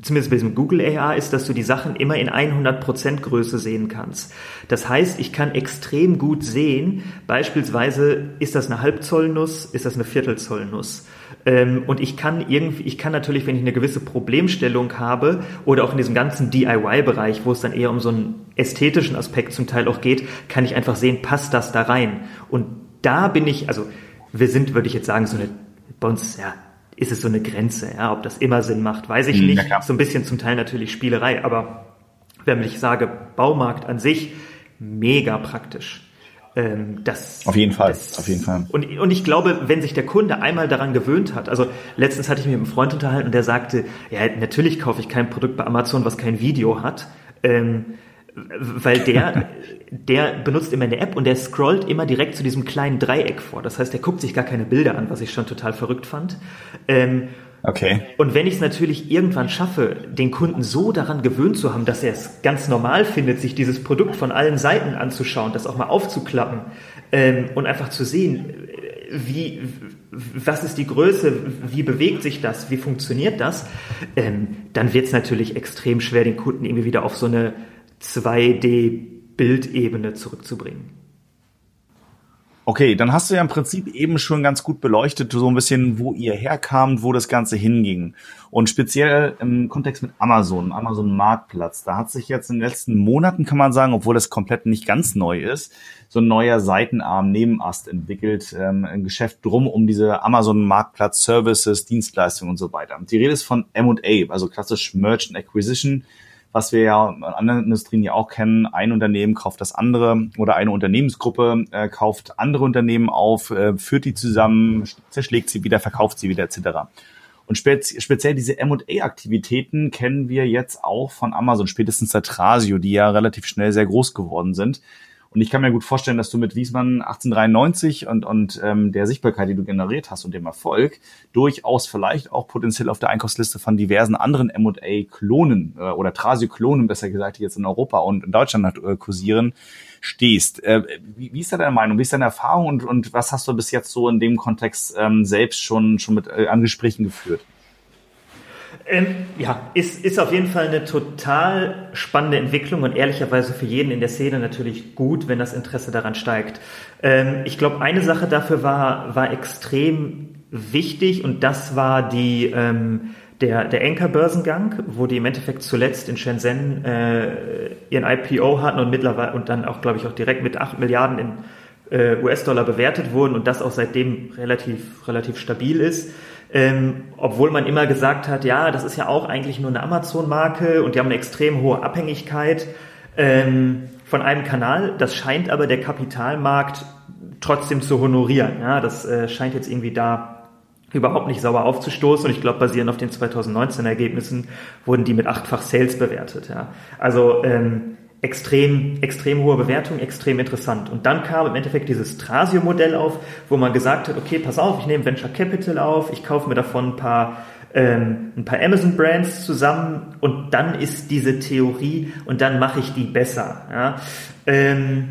zumindest bei diesem Google AR ist, dass du die Sachen immer in 100% Größe sehen kannst. Das heißt, ich kann extrem gut sehen, beispielsweise ist das eine Halbzollnuss, ist das eine Viertelzollnuss. Ähm, und ich kann irgendwie, ich kann natürlich, wenn ich eine gewisse Problemstellung habe oder auch in diesem ganzen DIY-Bereich, wo es dann eher um so einen ästhetischen Aspekt zum Teil auch geht, kann ich einfach sehen, passt das da rein? Und da bin ich, also wir sind, würde ich jetzt sagen, so eine, bei uns, ja, ist es so eine Grenze. Ja? Ob das immer Sinn macht, weiß ich hm, nicht. Ja, so ein bisschen zum Teil natürlich Spielerei, aber wenn ich sage, Baumarkt an sich, mega praktisch. Ähm, das, auf jeden Fall, das, auf jeden Fall. Und, und ich glaube, wenn sich der Kunde einmal daran gewöhnt hat, also letztens hatte ich mich mit einem Freund unterhalten und der sagte, ja, natürlich kaufe ich kein Produkt bei Amazon, was kein Video hat. Ähm, weil der, der benutzt immer eine App und der scrollt immer direkt zu diesem kleinen Dreieck vor. Das heißt, der guckt sich gar keine Bilder an, was ich schon total verrückt fand. Ähm, okay. Und wenn ich es natürlich irgendwann schaffe, den Kunden so daran gewöhnt zu haben, dass er es ganz normal findet, sich dieses Produkt von allen Seiten anzuschauen, das auch mal aufzuklappen ähm, und einfach zu sehen, wie, was ist die Größe, wie bewegt sich das, wie funktioniert das, ähm, dann wird es natürlich extrem schwer, den Kunden irgendwie wieder auf so eine 2D-Bildebene zurückzubringen. Okay, dann hast du ja im Prinzip eben schon ganz gut beleuchtet, so ein bisschen, wo ihr herkamt, wo das Ganze hinging. Und speziell im Kontext mit Amazon, Amazon Marktplatz, da hat sich jetzt in den letzten Monaten, kann man sagen, obwohl das komplett nicht ganz neu ist, so ein neuer Seitenarm Nebenast entwickelt, ähm, ein Geschäft drum um diese Amazon Marktplatz Services, Dienstleistungen und so weiter. Die Rede ist von M&A, also klassisch Merchant Acquisition was wir ja in anderen Industrien ja auch kennen. Ein Unternehmen kauft das andere oder eine Unternehmensgruppe äh, kauft andere Unternehmen auf, äh, führt die zusammen, zerschlägt sie wieder, verkauft sie wieder etc. Und spez speziell diese M&A-Aktivitäten kennen wir jetzt auch von Amazon, spätestens der Trasio, die ja relativ schnell sehr groß geworden sind. Und ich kann mir gut vorstellen, dass du mit Wiesmann 1893 und, und ähm, der Sichtbarkeit, die du generiert hast und dem Erfolg, durchaus vielleicht auch potenziell auf der Einkaufsliste von diversen anderen M&A-Klonen äh, oder Trasio-Klonen, besser gesagt, die jetzt in Europa und in Deutschland äh, kursieren, stehst. Äh, wie, wie ist da deine Meinung? Wie ist deine Erfahrung und, und was hast du bis jetzt so in dem Kontext ähm, selbst schon, schon mit äh, an Gesprächen geführt? Ähm, ja, ist, ist auf jeden Fall eine total spannende Entwicklung und ehrlicherweise für jeden in der Szene natürlich gut, wenn das Interesse daran steigt. Ähm, ich glaube, eine Sache dafür war, war extrem wichtig und das war die, ähm, der, der Anker-Börsengang, wo die im Endeffekt zuletzt in Shenzhen äh, ihren IPO hatten und mittlerweile und dann auch, glaube ich, auch direkt mit 8 Milliarden in äh, US-Dollar bewertet wurden und das auch seitdem relativ, relativ stabil ist. Ähm, obwohl man immer gesagt hat, ja, das ist ja auch eigentlich nur eine Amazon-Marke und die haben eine extrem hohe Abhängigkeit ähm, von einem Kanal. Das scheint aber der Kapitalmarkt trotzdem zu honorieren. Ja, das äh, scheint jetzt irgendwie da überhaupt nicht sauer aufzustoßen. Und ich glaube, basierend auf den 2019 Ergebnissen wurden die mit achtfach Sales bewertet. Ja. Also ähm, extrem, extrem hohe Bewertung, extrem interessant. Und dann kam im Endeffekt dieses Trasio-Modell auf, wo man gesagt hat, okay, pass auf, ich nehme Venture Capital auf, ich kaufe mir davon ein paar ähm, ein paar Amazon-Brands zusammen und dann ist diese Theorie und dann mache ich die besser. Ja. Ähm,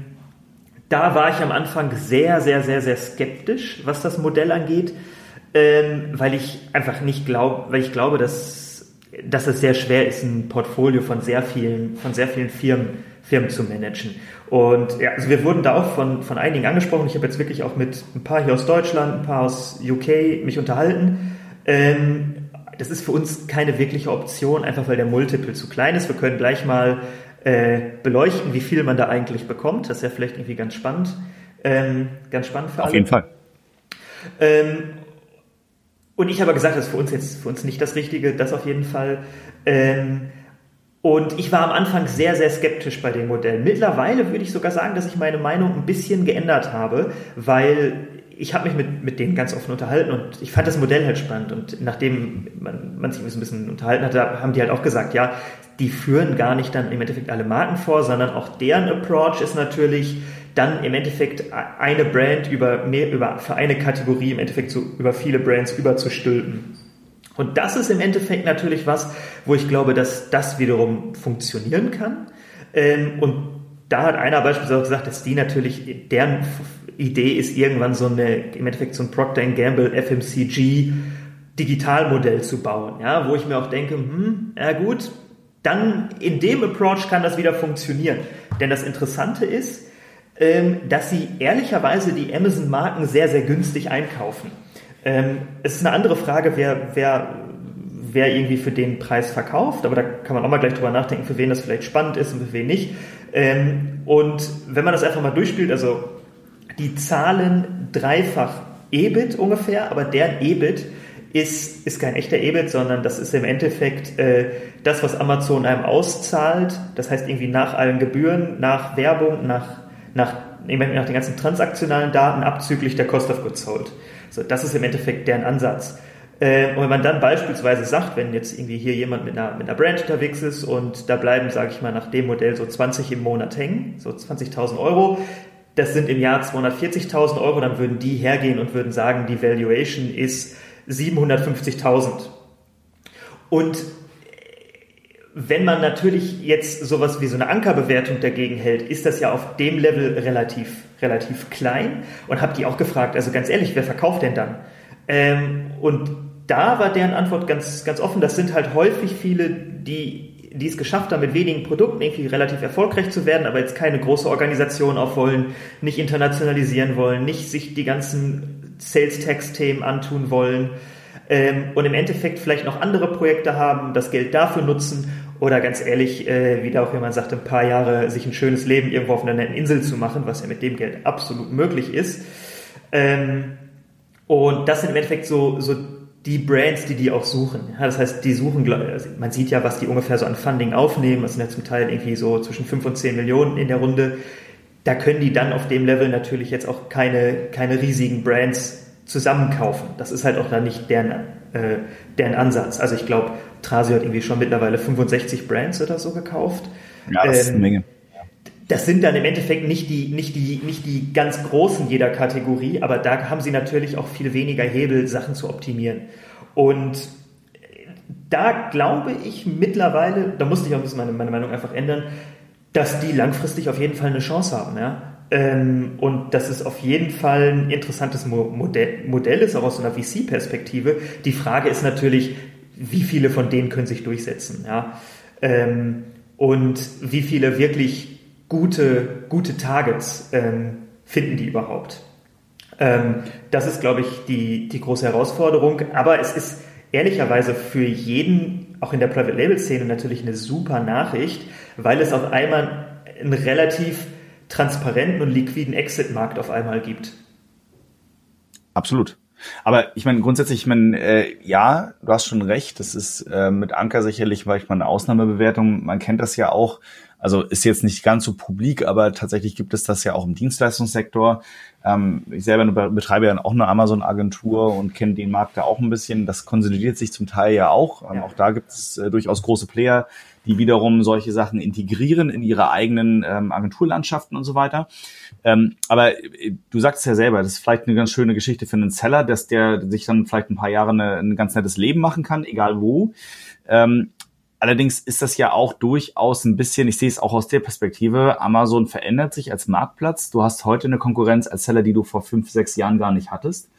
da war ich am Anfang sehr, sehr, sehr, sehr skeptisch, was das Modell angeht, ähm, weil ich einfach nicht glaube, weil ich glaube, dass, dass es sehr schwer ist, ein Portfolio von sehr vielen, von sehr vielen Firmen, Firmen zu managen. Und ja, also wir wurden da auch von, von einigen angesprochen. Ich habe jetzt wirklich auch mit ein paar hier aus Deutschland, ein paar aus UK mich unterhalten. Ähm, das ist für uns keine wirkliche Option, einfach weil der Multiple zu klein ist. Wir können gleich mal äh, beleuchten, wie viel man da eigentlich bekommt. Das ist ja vielleicht irgendwie ganz spannend. Ähm, ganz spannend für alle. Auf jeden Fall. Ähm, und ich habe gesagt, das ist für uns jetzt für uns nicht das Richtige, das auf jeden Fall. Ähm, und ich war am Anfang sehr, sehr skeptisch bei dem Modell. Mittlerweile würde ich sogar sagen, dass ich meine Meinung ein bisschen geändert habe, weil ich habe mich mit, mit denen ganz offen unterhalten und ich fand das Modell halt spannend. Und nachdem man, man sich ein bisschen unterhalten hatte, haben die halt auch gesagt, ja, die führen gar nicht dann im Endeffekt alle Marken vor, sondern auch deren Approach ist natürlich dann im Endeffekt eine Brand über mehr, über, für eine Kategorie im Endeffekt so über viele Brands überzustülpen. Und das ist im Endeffekt natürlich was, wo ich glaube, dass das wiederum funktionieren kann. Ähm, und da hat einer beispielsweise auch gesagt, dass die natürlich, deren Idee ist irgendwann so eine, im Endeffekt so ein Procter Gamble FMCG Digitalmodell zu bauen, ja, wo ich mir auch denke, hm, ja gut, dann in dem Approach kann das wieder funktionieren. Denn das Interessante ist, dass sie ehrlicherweise die Amazon-Marken sehr, sehr günstig einkaufen. Ähm, es ist eine andere Frage, wer, wer, wer irgendwie für den Preis verkauft, aber da kann man auch mal gleich drüber nachdenken, für wen das vielleicht spannend ist und für wen nicht. Ähm, und wenn man das einfach mal durchspielt, also die zahlen dreifach EBIT ungefähr, aber deren EBIT ist, ist kein echter EBIT, sondern das ist im Endeffekt äh, das, was Amazon einem auszahlt. Das heißt irgendwie nach allen Gebühren, nach Werbung, nach, nach, nach den ganzen transaktionalen Daten abzüglich der Cost of Goods Sold. So, das ist im Endeffekt deren Ansatz. Äh, und wenn man dann beispielsweise sagt, wenn jetzt irgendwie hier jemand mit einer, mit einer Brand unterwegs ist und da bleiben, sage ich mal, nach dem Modell so 20 im Monat hängen, so 20.000 Euro, das sind im Jahr 240.000 Euro, dann würden die hergehen und würden sagen, die Valuation ist 750.000. Und wenn man natürlich jetzt sowas wie so eine Ankerbewertung dagegen hält, ist das ja auf dem Level relativ, relativ klein. Und habe die auch gefragt, also ganz ehrlich, wer verkauft denn dann? Ähm, und da war deren Antwort ganz, ganz offen. Das sind halt häufig viele, die die es geschafft haben, mit wenigen Produkten irgendwie relativ erfolgreich zu werden, aber jetzt keine große Organisation aufwollen, nicht internationalisieren wollen, nicht sich die ganzen Sales-Tax-Themen antun wollen ähm, und im Endeffekt vielleicht noch andere Projekte haben, das Geld dafür nutzen oder ganz ehrlich, äh, wie da auch jemand sagt, ein paar Jahre sich ein schönes Leben irgendwo auf einer netten Insel zu machen, was ja mit dem Geld absolut möglich ist. Ähm, und das sind im Endeffekt so, so die Brands, die die auch suchen. Ja, das heißt, die suchen, also man sieht ja, was die ungefähr so an Funding aufnehmen. Das sind ja zum Teil irgendwie so zwischen 5 und 10 Millionen in der Runde. Da können die dann auf dem Level natürlich jetzt auch keine, keine riesigen Brands zusammenkaufen. Das ist halt auch dann nicht deren, äh, deren Ansatz. Also ich glaube, Trasio hat irgendwie schon mittlerweile 65 Brands oder so gekauft. Ja, das ähm, ist eine ähm, Menge das sind dann im Endeffekt nicht die, nicht, die, nicht die ganz großen jeder Kategorie, aber da haben sie natürlich auch viel weniger Hebel, Sachen zu optimieren. Und da glaube ich mittlerweile, da musste ich auch ein bisschen meine, meine Meinung einfach ändern, dass die langfristig auf jeden Fall eine Chance haben. Ja? Ähm, und dass es auf jeden Fall ein interessantes Modell, Modell ist, auch aus einer VC-Perspektive. Die Frage ist natürlich, wie viele von denen können sich durchsetzen. Ja? Ähm, und wie viele wirklich gute, gute Targets ähm, finden die überhaupt? Das ist, glaube ich, die, die große Herausforderung. Aber es ist ehrlicherweise für jeden, auch in der Private Label Szene, natürlich eine super Nachricht, weil es auf einmal einen relativ transparenten und liquiden Exit-Markt auf einmal gibt. Absolut. Aber ich meine, grundsätzlich, ich meine, äh, ja, du hast schon recht, das ist äh, mit Anker sicherlich, weil ich mal eine Ausnahmebewertung, man kennt das ja auch, Also ist jetzt nicht ganz so publik, aber tatsächlich gibt es das ja auch im Dienstleistungssektor. Ähm, ich selber betreibe ja auch eine Amazon-Agentur und kenne den Markt da auch ein bisschen. Das konsolidiert sich zum Teil ja auch. Ähm, ja. Auch da gibt es äh, durchaus große Player, die wiederum solche Sachen integrieren in ihre eigenen ähm, Agenturlandschaften und so weiter. Ähm, aber äh, du sagst ja selber, das ist vielleicht eine ganz schöne Geschichte für einen Seller, dass der sich dann vielleicht ein paar Jahre eine, ein ganz nettes Leben machen kann, egal wo. Ähm, Allerdings ist das ja auch durchaus ein bisschen, ich sehe es auch aus der Perspektive, Amazon verändert sich als Marktplatz. Du hast heute eine Konkurrenz als Seller, die du vor fünf, sechs Jahren gar nicht hattest.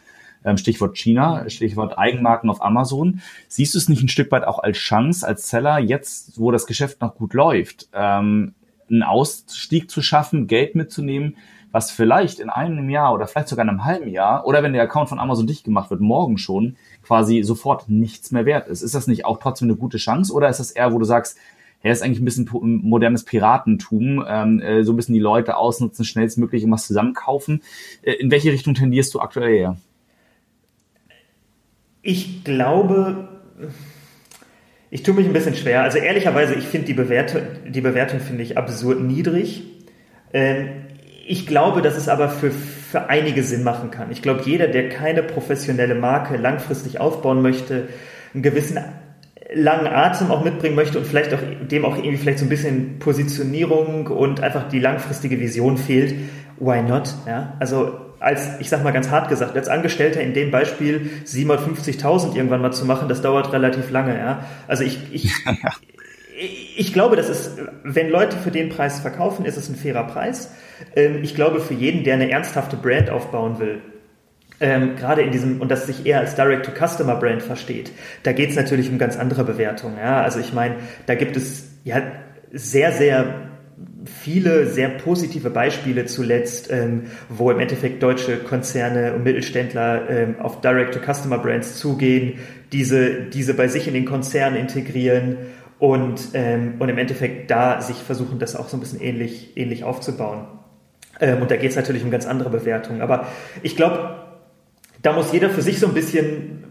Ähm, Stichwort China, Stichwort Eigenmarken auf Amazon. Siehst du es nicht ein Stück weit auch als Chance, als Seller, jetzt, wo das Geschäft noch gut läuft, ähm, einen Ausstieg zu schaffen, Geld mitzunehmen, was vielleicht in einem Jahr oder vielleicht sogar in einem halben Jahr oder wenn der Account von Amazon dicht gemacht wird, morgen schon quasi sofort nichts mehr wert ist. Ist das nicht auch trotzdem eine gute Chance oder ist das eher, wo du sagst, er ist eigentlich ein bisschen modernes Piratentum, ähm, äh, so ein bisschen die Leute ausnutzen, schnellstmöglich und was zusammenkaufen. Äh, in welche Richtung tendierst du aktuell eher? Ich glaube, ich tue mich ein bisschen schwer. Also ehrlicherweise, ich finde die Bewertung, die Bewertung finde ich absurd niedrig. Ähm, ich glaube, dass es aber für, für einige Sinn machen kann. Ich glaube, jeder, der keine professionelle Marke langfristig aufbauen möchte, einen gewissen langen Atem auch mitbringen möchte und vielleicht auch dem auch irgendwie vielleicht so ein bisschen Positionierung und einfach die langfristige Vision fehlt, why not? Ja, also als, ich sag mal ganz hart gesagt, als Angestellter in dem Beispiel 750.000 irgendwann mal zu machen, das dauert relativ lange, ja. Also ich, ich, ich glaube, das ist, wenn Leute für den Preis verkaufen, ist es ein fairer Preis. Ähm, ich glaube, für jeden, der eine ernsthafte Brand aufbauen will, ähm, gerade in diesem, und das sich eher als Direct-to-Customer-Brand versteht, da geht es natürlich um ganz andere Bewertungen. Ja? Also ich meine, da gibt es ja sehr, sehr viele sehr positive Beispiele zuletzt, ähm, wo im Endeffekt deutsche Konzerne und Mittelständler ähm, auf Direct-to-Customer-Brands zugehen, diese, diese bei sich in den Konzernen integrieren und, ähm, und im Endeffekt da sich versuchen, das auch so ein bisschen ähnlich, ähnlich aufzubauen. Ähm, und da geht es natürlich um ganz andere Bewertungen. Aber ich glaube, da muss jeder für sich so ein bisschen,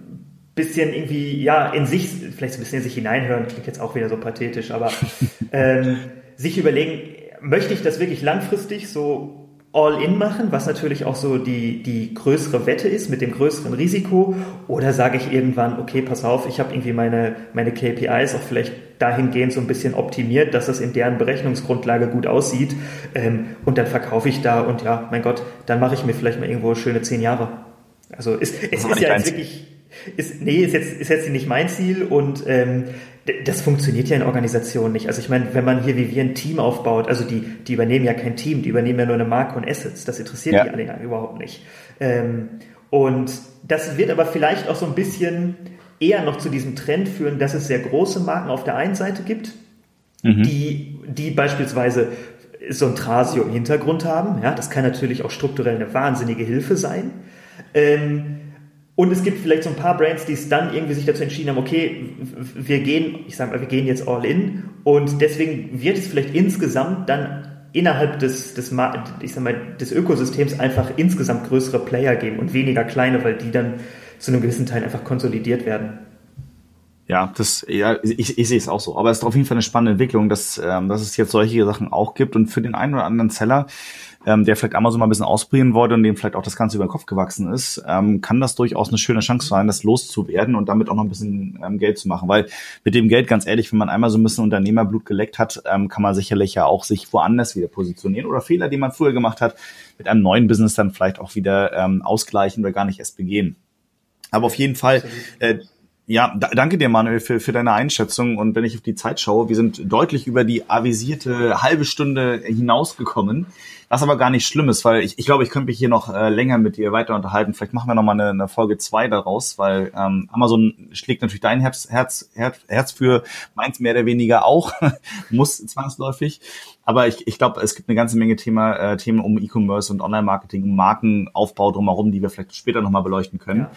bisschen irgendwie, ja, in sich, vielleicht so ein bisschen in sich hineinhören, klingt jetzt auch wieder so pathetisch, aber ähm, sich überlegen, möchte ich das wirklich langfristig so All-in machen, was natürlich auch so die, die größere Wette ist mit dem größeren Risiko? Oder sage ich irgendwann, okay, pass auf, ich habe irgendwie meine, meine KPIs auch vielleicht dahingehend so ein bisschen optimiert, dass das in deren Berechnungsgrundlage gut aussieht ähm, und dann verkaufe ich da und ja, mein Gott, dann mache ich mir vielleicht mal irgendwo schöne zehn Jahre. Also es, es ist ja jetzt wirklich, ist, nee, ist jetzt, ist jetzt nicht mein Ziel und ähm, das funktioniert ja in Organisationen nicht. Also ich meine, wenn man hier wie wir ein Team aufbaut, also die, die übernehmen ja kein Team, die übernehmen ja nur eine Marke und Assets. Das interessiert ja. die alle überhaupt nicht. Ähm, und das wird aber vielleicht auch so ein bisschen eher noch zu diesem Trend führen, dass es sehr große Marken auf der einen Seite gibt, mhm. die, die beispielsweise so ein Trasio im Hintergrund haben. Ja, das kann natürlich auch strukturell eine wahnsinnige Hilfe sein. Ähm, und es gibt vielleicht so ein paar Brands, die es dann irgendwie sich dazu entschieden haben, okay, wir gehen, ich sag mal, wir gehen jetzt all in und deswegen wird es vielleicht insgesamt dann innerhalb des, des, ich sag mal, des Ökosystems einfach insgesamt größere Player geben und weniger kleine, weil die dann zu einem gewissen Teil einfach konsolidiert werden. Ja, das, ja, ich, ich sehe es auch so. Aber es ist auf jeden Fall eine spannende Entwicklung, dass, ähm, dass es jetzt solche Sachen auch gibt. Und für den einen oder anderen Seller, ähm, der vielleicht Amazon mal ein bisschen ausprobieren wollte und dem vielleicht auch das Ganze über den Kopf gewachsen ist, ähm, kann das durchaus eine schöne Chance sein, das loszuwerden und damit auch noch ein bisschen ähm, Geld zu machen. Weil mit dem Geld, ganz ehrlich, wenn man einmal so ein bisschen Unternehmerblut geleckt hat, ähm, kann man sicherlich ja auch sich woanders wieder positionieren oder Fehler, die man früher gemacht hat, mit einem neuen Business dann vielleicht auch wieder ähm, ausgleichen oder gar nicht erst begehen. Aber auf jeden Fall, äh, ja, da, danke dir, Manuel, für, für deine Einschätzung. Und wenn ich auf die Zeit schaue, wir sind deutlich über die avisierte halbe Stunde hinausgekommen. Was aber gar nicht schlimm ist, weil ich, ich glaube, ich könnte mich hier noch äh, länger mit dir weiter unterhalten. Vielleicht machen wir noch mal eine, eine Folge zwei daraus, weil ähm, Amazon schlägt natürlich dein Herz, Herz, Herz, Herz für, meins mehr oder weniger auch, muss zwangsläufig. Aber ich, ich glaube, es gibt eine ganze Menge Thema, äh, Themen um E-Commerce und Online-Marketing, um Markenaufbau drumherum, die wir vielleicht später noch mal beleuchten können. Ja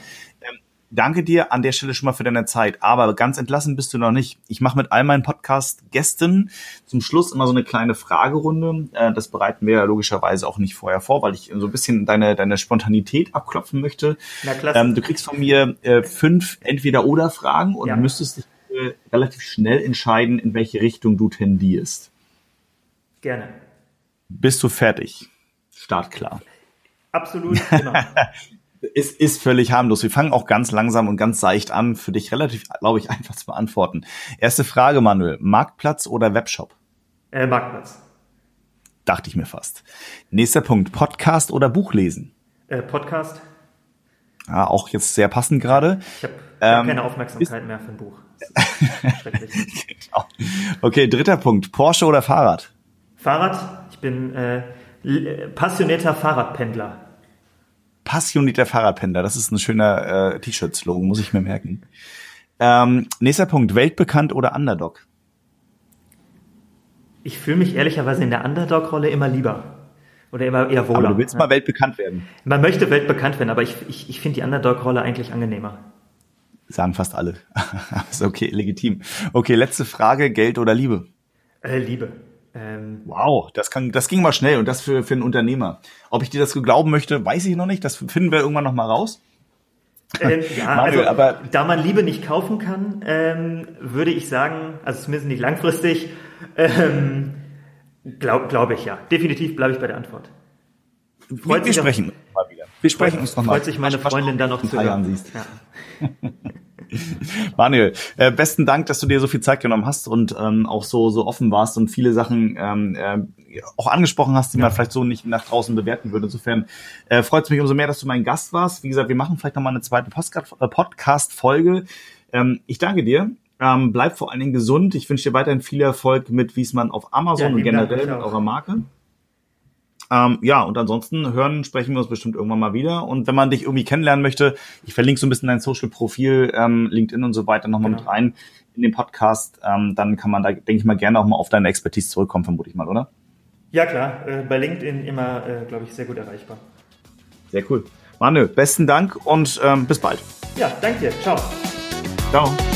danke dir an der Stelle schon mal für deine Zeit. Aber ganz entlassen bist du noch nicht. Ich mache mit all meinen Podcast-Gästen zum Schluss immer so eine kleine Fragerunde. Äh, das bereiten wir ja logischerweise auch nicht vorher vor, weil ich so ein bisschen deine, deine Spontanität abklopfen möchte. Na, klasse. Ähm, du kriegst von mir äh, fünf Entweder-Oder-Fragen und ja. müsstest dich äh, relativ schnell entscheiden, in welche Richtung du tendierst. Gerne. Bist du fertig? Startklar. Absolut, genau. Es ist völlig harmlos. Wir fangen auch ganz langsam und ganz seicht an. Für dich relativ, glaube ich, einfach zu beantworten. Erste Frage, Manuel. Marktplatz oder Webshop? Äh, Marktplatz. Dachte ich mir fast. Nächster Punkt. Podcast oder Buch lesen? Äh, Podcast. Ja, auch jetzt sehr passend gerade. Ich habe hab ähm, keine Aufmerksamkeit mehr für ein Buch. genau. Okay, dritter Punkt. Porsche oder Fahrrad? Fahrrad. Ich bin äh, passionierter Fahrradpendler. Passionierter Fahrradpendler. Das ist ein schöner äh, T-Shirt-Slogan, muss ich mir merken. Ähm, nächster Punkt. Weltbekannt oder Underdog? Ich fühle mich ehrlicherweise in der Underdog-Rolle immer lieber. Oder immer eher wohler. Aber du willst ja. mal weltbekannt werden. Man möchte weltbekannt werden, aber ich, ich, ich finde die Underdog-Rolle eigentlich angenehmer. Sagen fast alle. ist okay, legitim. Okay, letzte Frage, Geld oder Liebe? Äh, Liebe. Ähm, wow, das, kann, das ging mal schnell und das für, für einen Unternehmer. Ob ich dir das glauben möchte, weiß ich noch nicht. Das finden wir irgendwann noch mal raus. Ähm, ja, Mario, also, aber da man Liebe nicht kaufen kann, ähm, würde ich sagen, also zumindest nicht langfristig, ähm, glaube glaub ich ja. Definitiv bleibe ich bei der Antwort. Freut wir, wir sprechen mal wieder. Wir sprechen uns nochmal. Freut sich meine Freundin dann noch zu hören. Siehst. Ja. Manuel, äh, besten Dank, dass du dir so viel Zeit genommen hast und ähm, auch so so offen warst und viele Sachen ähm, äh, auch angesprochen hast, die ja. man vielleicht so nicht nach draußen bewerten würde. Insofern äh, freut es mich umso mehr, dass du mein Gast warst. Wie gesagt, wir machen vielleicht nochmal eine zweite äh, Podcast-Folge. Ähm, ich danke dir. Ähm, bleib vor allen Dingen gesund. Ich wünsche dir weiterhin viel Erfolg mit Wiesmann auf Amazon ja, und generell mit eurer Marke. Ähm, ja, und ansonsten hören, sprechen wir uns bestimmt irgendwann mal wieder. Und wenn man dich irgendwie kennenlernen möchte, ich verlinke so ein bisschen dein Social-Profil, ähm, LinkedIn und so weiter nochmal genau. mit rein in den Podcast. Ähm, dann kann man da, denke ich mal, gerne auch mal auf deine Expertise zurückkommen, vermute ich mal, oder? Ja, klar. Äh, bei LinkedIn immer, äh, glaube ich, sehr gut erreichbar. Sehr cool. Manu, besten Dank und ähm, bis bald. Ja, danke dir. Ciao. Ciao.